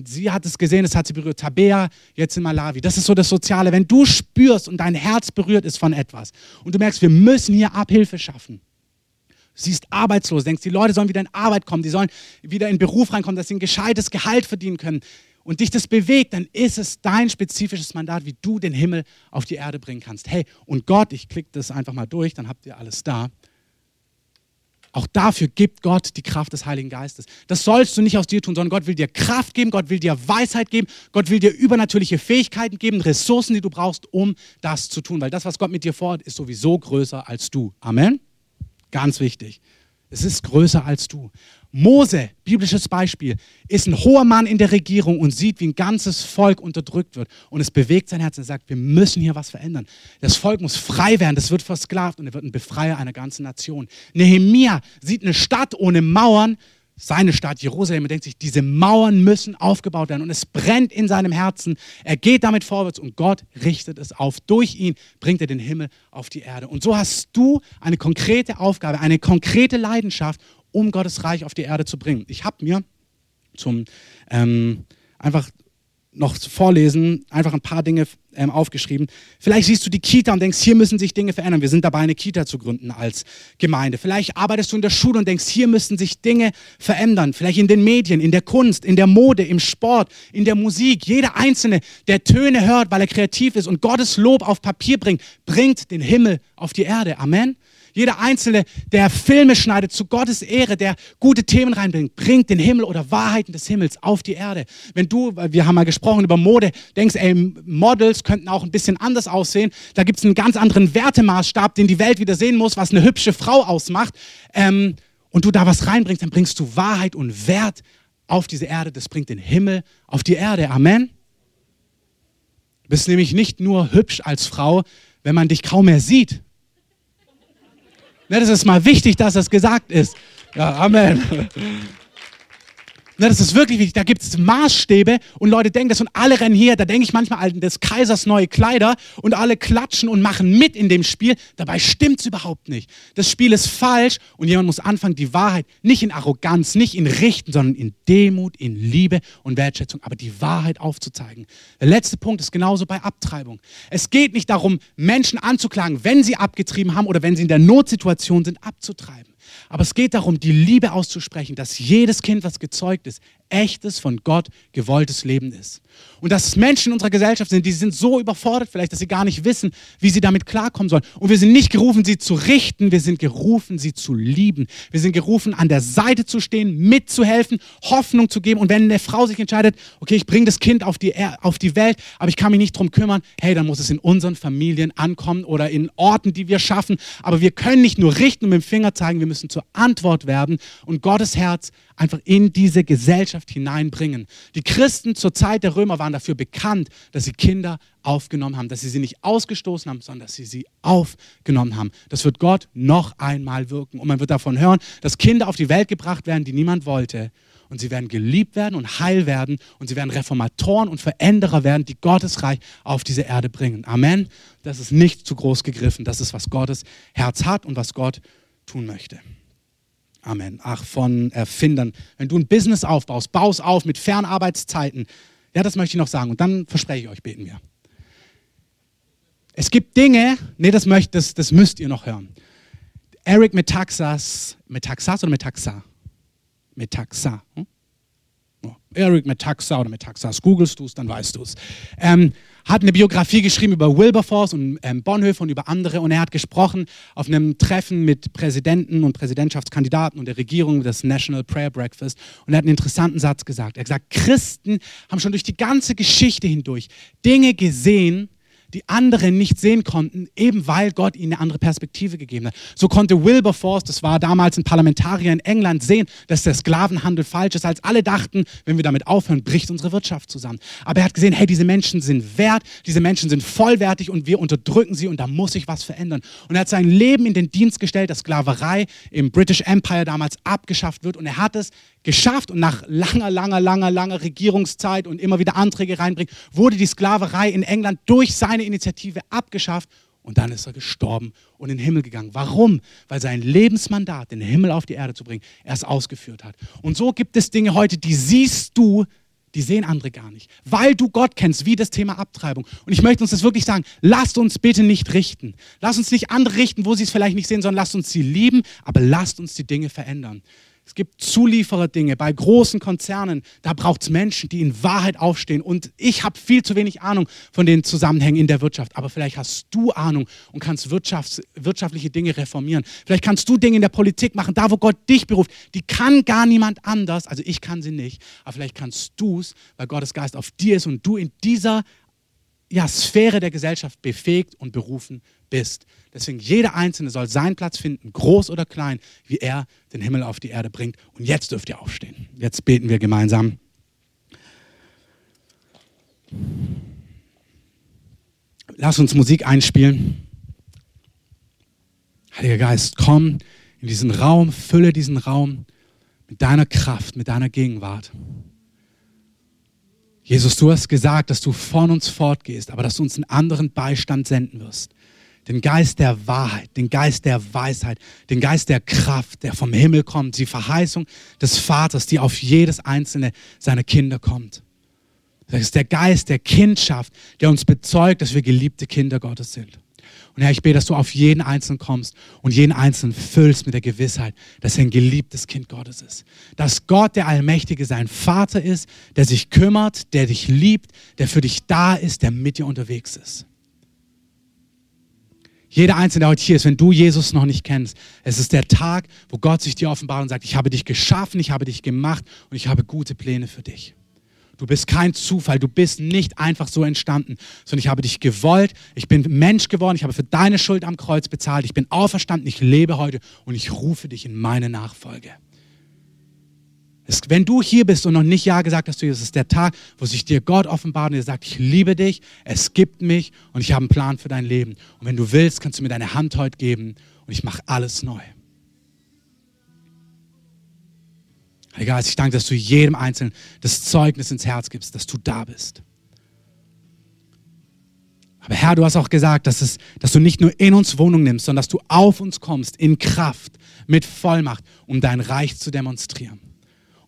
Sie hat es gesehen, das hat sie berührt. Tabea, jetzt in Malawi. Das ist so das Soziale. Wenn du spürst und dein Herz berührt ist von etwas und du merkst, wir müssen hier Abhilfe schaffen. Du siehst arbeitslos, denkst, die Leute sollen wieder in Arbeit kommen, die sollen wieder in Beruf reinkommen, dass sie ein gescheites Gehalt verdienen können und dich das bewegt, dann ist es dein spezifisches Mandat, wie du den Himmel auf die Erde bringen kannst. Hey, und Gott, ich klicke das einfach mal durch, dann habt ihr alles da. Auch dafür gibt Gott die Kraft des Heiligen Geistes. Das sollst du nicht aus dir tun, sondern Gott will dir Kraft geben, Gott will dir Weisheit geben, Gott will dir übernatürliche Fähigkeiten geben, Ressourcen, die du brauchst, um das zu tun. Weil das, was Gott mit dir vorhat, ist sowieso größer als du. Amen. Ganz wichtig. Es ist größer als du. Mose, biblisches Beispiel, ist ein hoher Mann in der Regierung und sieht, wie ein ganzes Volk unterdrückt wird. Und es bewegt sein Herz und sagt, wir müssen hier was verändern. Das Volk muss frei werden, das wird versklavt und er wird ein Befreier einer ganzen Nation. Nehemia sieht eine Stadt ohne Mauern, seine Stadt Jerusalem und denkt sich, diese Mauern müssen aufgebaut werden und es brennt in seinem Herzen. Er geht damit vorwärts und Gott richtet es auf. Durch ihn bringt er den Himmel auf die Erde. Und so hast du eine konkrete Aufgabe, eine konkrete Leidenschaft, um Gottes Reich auf die Erde zu bringen. Ich habe mir zum ähm, einfach noch vorlesen, einfach ein paar Dinge ähm, aufgeschrieben. Vielleicht siehst du die Kita und denkst, hier müssen sich Dinge verändern. Wir sind dabei, eine Kita zu gründen als Gemeinde. Vielleicht arbeitest du in der Schule und denkst, hier müssen sich Dinge verändern. Vielleicht in den Medien, in der Kunst, in der Mode, im Sport, in der Musik. Jeder Einzelne, der Töne hört, weil er kreativ ist und Gottes Lob auf Papier bringt, bringt den Himmel auf die Erde. Amen. Jeder Einzelne, der Filme schneidet zu Gottes Ehre, der gute Themen reinbringt, bringt den Himmel oder Wahrheiten des Himmels auf die Erde. Wenn du, wir haben mal gesprochen über Mode, denkst, ey, Models könnten auch ein bisschen anders aussehen, da gibt es einen ganz anderen Wertemaßstab, den die Welt wieder sehen muss, was eine hübsche Frau ausmacht, ähm, und du da was reinbringst, dann bringst du Wahrheit und Wert auf diese Erde. Das bringt den Himmel auf die Erde. Amen. Du bist nämlich nicht nur hübsch als Frau, wenn man dich kaum mehr sieht. Das ist mal wichtig, dass das gesagt ist. Ja, Amen. Ne, das ist wirklich wichtig. Da gibt es Maßstäbe und Leute denken das und alle rennen hier. Da denke ich manchmal an des Kaisers neue Kleider und alle klatschen und machen mit in dem Spiel. Dabei stimmt es überhaupt nicht. Das Spiel ist falsch und jemand muss anfangen, die Wahrheit nicht in Arroganz, nicht in Richten, sondern in Demut, in Liebe und Wertschätzung, aber die Wahrheit aufzuzeigen. Der letzte Punkt ist genauso bei Abtreibung. Es geht nicht darum, Menschen anzuklagen, wenn sie abgetrieben haben oder wenn sie in der Notsituation sind, abzutreiben. Aber es geht darum, die Liebe auszusprechen, dass jedes Kind, was gezeugt ist, echtes, von Gott gewolltes Leben ist. Und dass Menschen in unserer Gesellschaft sind, die sind so überfordert vielleicht, dass sie gar nicht wissen, wie sie damit klarkommen sollen. Und wir sind nicht gerufen, sie zu richten, wir sind gerufen, sie zu lieben. Wir sind gerufen, an der Seite zu stehen, mitzuhelfen, Hoffnung zu geben. Und wenn eine Frau sich entscheidet, okay, ich bringe das Kind auf die, auf die Welt, aber ich kann mich nicht drum kümmern, hey, dann muss es in unseren Familien ankommen oder in Orten, die wir schaffen. Aber wir können nicht nur richten und mit dem Finger zeigen, wir müssen zur Antwort werden und Gottes Herz einfach in diese Gesellschaft hineinbringen. Die Christen zur Zeit der Römer waren dafür bekannt, dass sie Kinder aufgenommen haben, dass sie sie nicht ausgestoßen haben, sondern dass sie sie aufgenommen haben. Das wird Gott noch einmal wirken. Und man wird davon hören, dass Kinder auf die Welt gebracht werden, die niemand wollte. Und sie werden geliebt werden und heil werden. Und sie werden Reformatoren und Veränderer werden, die Gottes Reich auf diese Erde bringen. Amen. Das ist nicht zu groß gegriffen. Das ist, was Gottes Herz hat und was Gott tun möchte. Amen. Ach, von Erfindern. Wenn du ein Business aufbaust, baust auf mit Fernarbeitszeiten. Ja, das möchte ich noch sagen. Und dann verspreche ich euch, beten wir. Es gibt Dinge, nee, das, möcht, das, das müsst ihr noch hören. Eric Metaxas, Metaxas oder Metaxa? Metaxa. Hm? Eric Metaxa oder Metaxas. Googlest du es, dann weißt du es. Ähm, hat eine Biografie geschrieben über Wilberforce und ähm, Bonhoeffer und über andere und er hat gesprochen auf einem Treffen mit Präsidenten und Präsidentschaftskandidaten und der Regierung des National Prayer Breakfast und er hat einen interessanten Satz gesagt. Er hat gesagt, Christen haben schon durch die ganze Geschichte hindurch Dinge gesehen, die andere nicht sehen konnten, eben weil Gott ihnen eine andere Perspektive gegeben hat. So konnte Wilberforce, das war damals ein Parlamentarier in England, sehen, dass der Sklavenhandel falsch ist, als alle dachten, wenn wir damit aufhören, bricht unsere Wirtschaft zusammen. Aber er hat gesehen, hey, diese Menschen sind wert, diese Menschen sind vollwertig und wir unterdrücken sie und da muss sich was verändern. Und er hat sein Leben in den Dienst gestellt, dass Sklaverei im British Empire damals abgeschafft wird und er hat es geschafft und nach langer, langer, langer, langer Regierungszeit und immer wieder Anträge reinbringen, wurde die Sklaverei in England durch seine Initiative abgeschafft und dann ist er gestorben und in den Himmel gegangen. Warum? Weil sein Lebensmandat, den Himmel auf die Erde zu bringen, er es ausgeführt hat. Und so gibt es Dinge heute, die siehst du, die sehen andere gar nicht, weil du Gott kennst, wie das Thema Abtreibung. Und ich möchte uns das wirklich sagen, lasst uns bitte nicht richten. Lasst uns nicht andere richten, wo sie es vielleicht nicht sehen, sondern lasst uns sie lieben, aber lasst uns die Dinge verändern. Es gibt Zuliefererdinge bei großen Konzernen. Da braucht es Menschen, die in Wahrheit aufstehen. Und ich habe viel zu wenig Ahnung von den Zusammenhängen in der Wirtschaft. Aber vielleicht hast du Ahnung und kannst wirtschafts wirtschaftliche Dinge reformieren. Vielleicht kannst du Dinge in der Politik machen, da wo Gott dich beruft. Die kann gar niemand anders. Also ich kann sie nicht. Aber vielleicht kannst du es, weil Gottes Geist auf dir ist und du in dieser ja, Sphäre der Gesellschaft befähigt und berufen bist. Deswegen jeder Einzelne soll seinen Platz finden, groß oder klein, wie er den Himmel auf die Erde bringt. Und jetzt dürft ihr aufstehen. Jetzt beten wir gemeinsam. Lass uns Musik einspielen. Heiliger Geist, komm in diesen Raum, fülle diesen Raum mit deiner Kraft, mit deiner Gegenwart. Jesus, du hast gesagt, dass du von uns fortgehst, aber dass du uns einen anderen Beistand senden wirst den Geist der Wahrheit, den Geist der Weisheit, den Geist der Kraft, der vom Himmel kommt, die Verheißung des Vaters, die auf jedes einzelne seiner Kinder kommt. Das ist der Geist der Kindschaft, der uns bezeugt, dass wir geliebte Kinder Gottes sind. Und Herr, ich bete, dass du auf jeden Einzelnen kommst und jeden Einzelnen füllst mit der Gewissheit, dass er ein geliebtes Kind Gottes ist. Dass Gott, der Allmächtige, sein Vater ist, der sich kümmert, der dich liebt, der für dich da ist, der mit dir unterwegs ist. Jeder Einzelne, der heute hier ist, wenn du Jesus noch nicht kennst, es ist der Tag, wo Gott sich dir offenbart und sagt, ich habe dich geschaffen, ich habe dich gemacht und ich habe gute Pläne für dich. Du bist kein Zufall, du bist nicht einfach so entstanden, sondern ich habe dich gewollt, ich bin Mensch geworden, ich habe für deine Schuld am Kreuz bezahlt, ich bin auferstanden, ich lebe heute und ich rufe dich in meine Nachfolge. Wenn du hier bist und noch nicht Ja gesagt hast, es ist der Tag, wo sich dir Gott offenbart und er sagt, ich liebe dich, es gibt mich und ich habe einen Plan für dein Leben. Und wenn du willst, kannst du mir deine Hand heute geben und ich mache alles neu. Heiliger Geist, ich danke, dass du jedem Einzelnen das Zeugnis ins Herz gibst, dass du da bist. Aber Herr, du hast auch gesagt, dass, es, dass du nicht nur in uns Wohnung nimmst, sondern dass du auf uns kommst in Kraft, mit Vollmacht, um dein Reich zu demonstrieren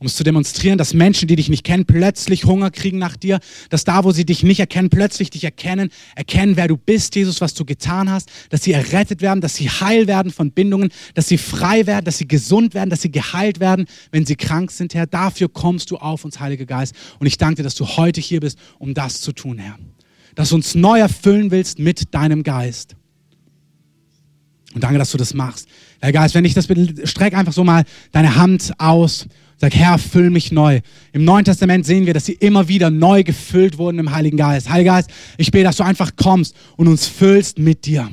um es zu demonstrieren, dass Menschen, die dich nicht kennen, plötzlich Hunger kriegen nach dir, dass da, wo sie dich nicht erkennen, plötzlich dich erkennen, erkennen, wer du bist, Jesus, was du getan hast, dass sie errettet werden, dass sie heil werden von Bindungen, dass sie frei werden, dass sie gesund werden, dass sie geheilt werden, wenn sie krank sind, Herr. Dafür kommst du auf uns, Heiliger Geist. Und ich danke dir, dass du heute hier bist, um das zu tun, Herr. Dass du uns neu erfüllen willst mit deinem Geist. Und danke, dass du das machst. Herr Geist, wenn ich das bitte, streck einfach so mal deine Hand aus Sag, Herr, füll mich neu. Im Neuen Testament sehen wir, dass sie immer wieder neu gefüllt wurden im Heiligen Geist. Heiliger Geist, ich bete, dass du einfach kommst und uns füllst mit dir.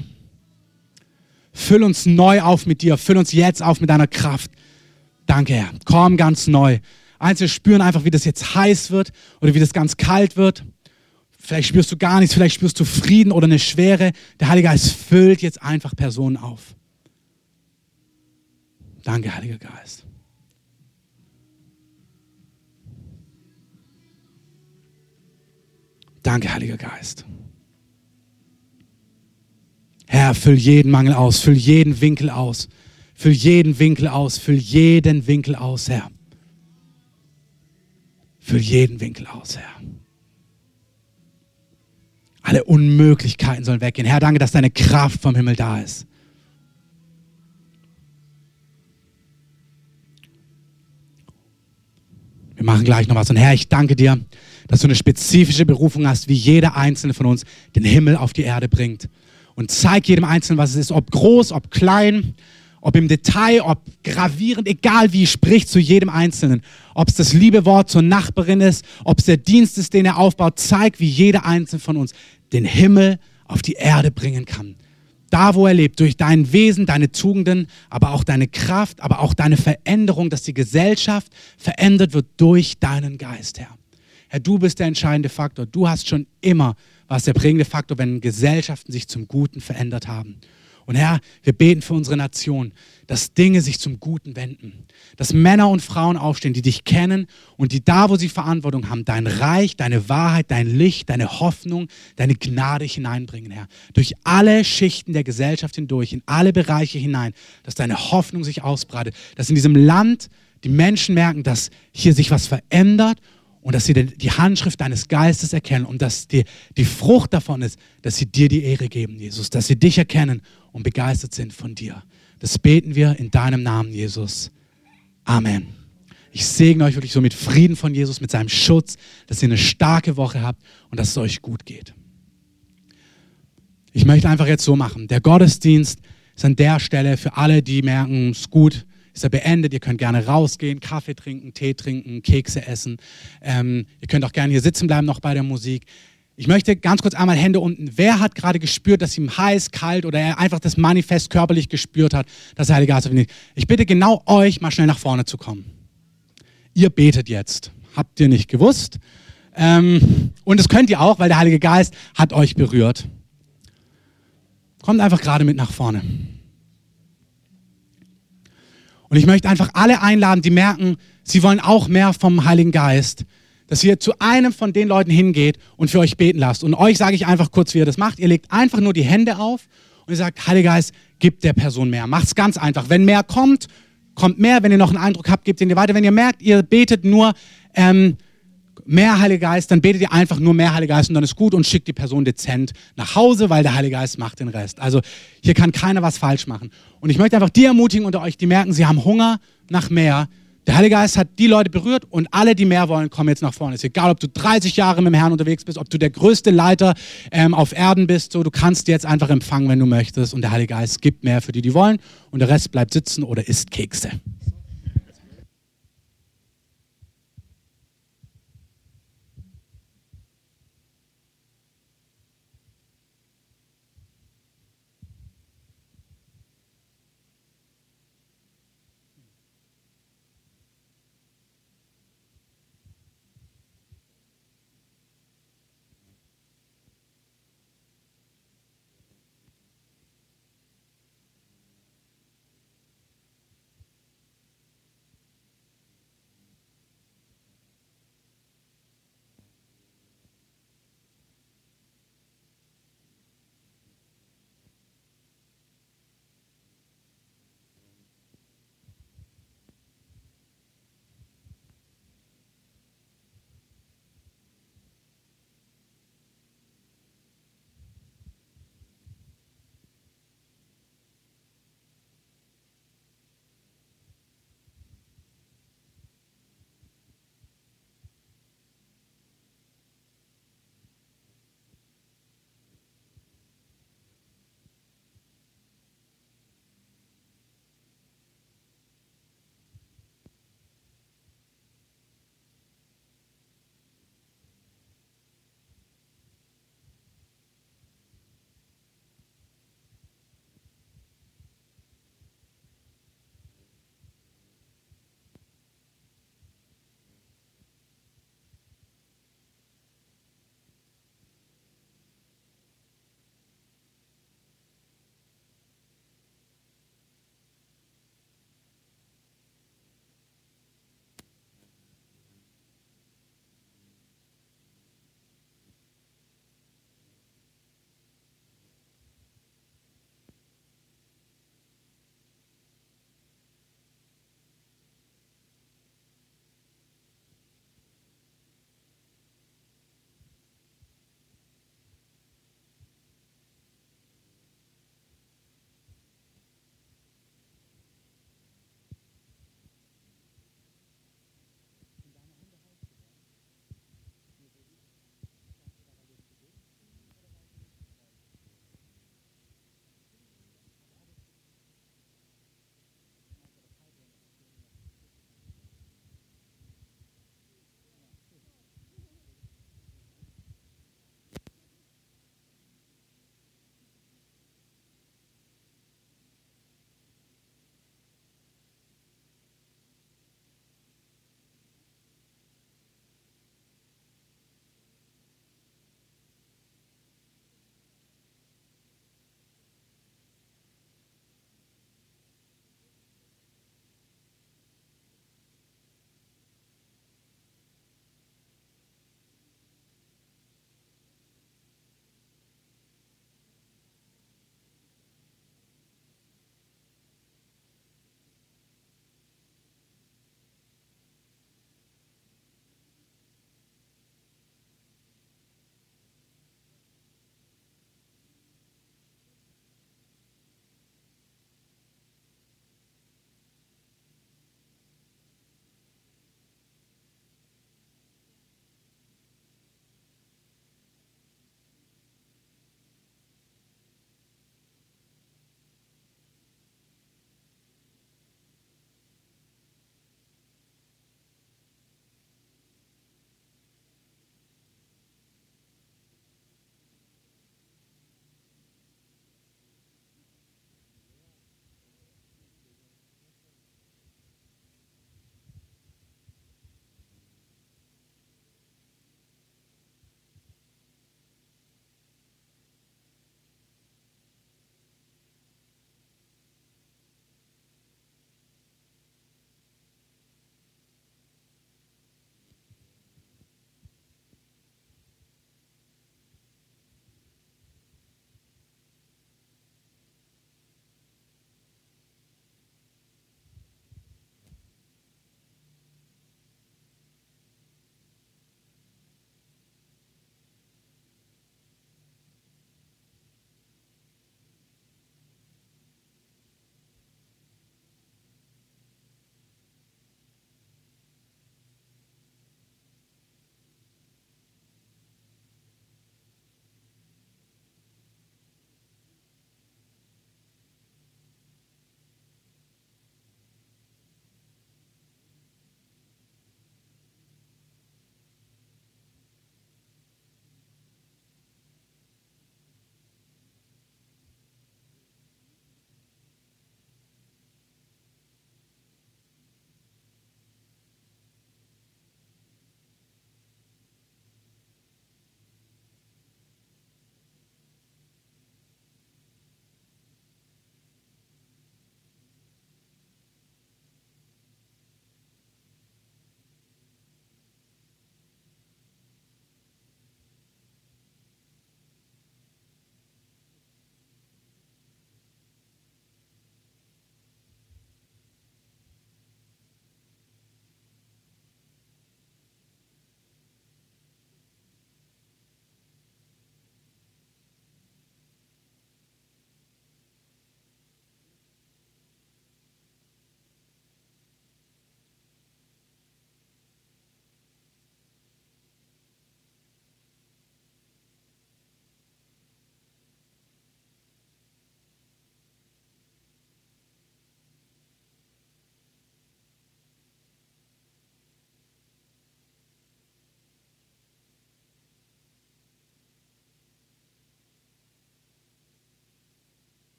Füll uns neu auf mit dir. Füll uns jetzt auf mit deiner Kraft. Danke, Herr. Komm ganz neu. Einzelne spüren einfach, wie das jetzt heiß wird oder wie das ganz kalt wird. Vielleicht spürst du gar nichts, vielleicht spürst du Frieden oder eine Schwere. Der Heilige Geist füllt jetzt einfach Personen auf. Danke, Heiliger Geist. Danke, Heiliger Geist. Herr, füll jeden Mangel aus, füll jeden Winkel aus, füll jeden Winkel aus, füll jeden Winkel aus, Herr. Füll jeden Winkel aus, Herr. Alle Unmöglichkeiten sollen weggehen. Herr, danke, dass deine Kraft vom Himmel da ist. Wir machen gleich noch was. Und Herr, ich danke dir, dass du eine spezifische Berufung hast, wie jeder einzelne von uns den Himmel auf die Erde bringt. Und zeig jedem Einzelnen, was es ist, ob groß, ob klein, ob im Detail, ob gravierend, egal wie, sprich zu jedem Einzelnen. Ob es das liebe Wort zur Nachbarin ist, ob es der Dienst ist, den er aufbaut, zeig, wie jeder Einzelne von uns den Himmel auf die Erde bringen kann. Da, wo er lebt, durch dein Wesen, deine Tugenden, aber auch deine Kraft, aber auch deine Veränderung, dass die Gesellschaft verändert wird durch deinen Geist, Herr. Herr, du bist der entscheidende Faktor. Du hast schon immer, was der prägende Faktor, wenn Gesellschaften sich zum Guten verändert haben. Und Herr, wir beten für unsere Nation, dass Dinge sich zum Guten wenden. Dass Männer und Frauen aufstehen, die dich kennen und die da, wo sie Verantwortung haben, dein Reich, deine Wahrheit, dein Licht, deine Hoffnung, deine Gnade hineinbringen, Herr. Durch alle Schichten der Gesellschaft hindurch, in alle Bereiche hinein, dass deine Hoffnung sich ausbreitet. Dass in diesem Land die Menschen merken, dass hier sich was verändert und dass sie die Handschrift deines Geistes erkennen und dass die, die Frucht davon ist, dass sie dir die Ehre geben, Jesus, dass sie dich erkennen und begeistert sind von dir. Das beten wir in deinem Namen, Jesus. Amen. Ich segne euch wirklich so mit Frieden von Jesus, mit seinem Schutz, dass ihr eine starke Woche habt und dass es euch gut geht. Ich möchte einfach jetzt so machen. Der Gottesdienst ist an der Stelle für alle, die merken, es ist gut, ist er beendet. Ihr könnt gerne rausgehen, Kaffee trinken, Tee trinken, Kekse essen. Ähm, ihr könnt auch gerne hier sitzen bleiben noch bei der Musik. Ich möchte ganz kurz einmal Hände unten. Wer hat gerade gespürt, dass ihm heiß, kalt oder er einfach das Manifest körperlich gespürt hat, dass der Heilige Geist auf ihn liegt? Ich bitte genau euch, mal schnell nach vorne zu kommen. Ihr betet jetzt. Habt ihr nicht gewusst? Ähm, und das könnt ihr auch, weil der Heilige Geist hat euch berührt. Kommt einfach gerade mit nach vorne. Und ich möchte einfach alle einladen, die merken, sie wollen auch mehr vom Heiligen Geist, dass ihr zu einem von den Leuten hingeht und für euch beten lasst. Und euch sage ich einfach kurz, wie ihr das macht. Ihr legt einfach nur die Hände auf und ihr sagt, Heiliger Geist, gib der Person mehr. Macht's ganz einfach. Wenn mehr kommt, kommt mehr. Wenn ihr noch einen Eindruck habt, gebt ihn dir weiter. Wenn ihr merkt, ihr betet nur, ähm, mehr Heiliger Geist, dann betet ihr einfach nur mehr Heiliger Geist und dann ist gut und schickt die Person dezent nach Hause, weil der Heilige Geist macht den Rest. Also hier kann keiner was falsch machen. Und ich möchte einfach die ermutigen unter euch, die merken, sie haben Hunger nach mehr. Der Heilige Geist hat die Leute berührt und alle, die mehr wollen, kommen jetzt nach vorne. Es ist egal, ob du 30 Jahre mit dem Herrn unterwegs bist, ob du der größte Leiter ähm, auf Erden bist, so du kannst jetzt einfach empfangen, wenn du möchtest und der Heilige Geist gibt mehr für die, die wollen und der Rest bleibt sitzen oder isst Kekse.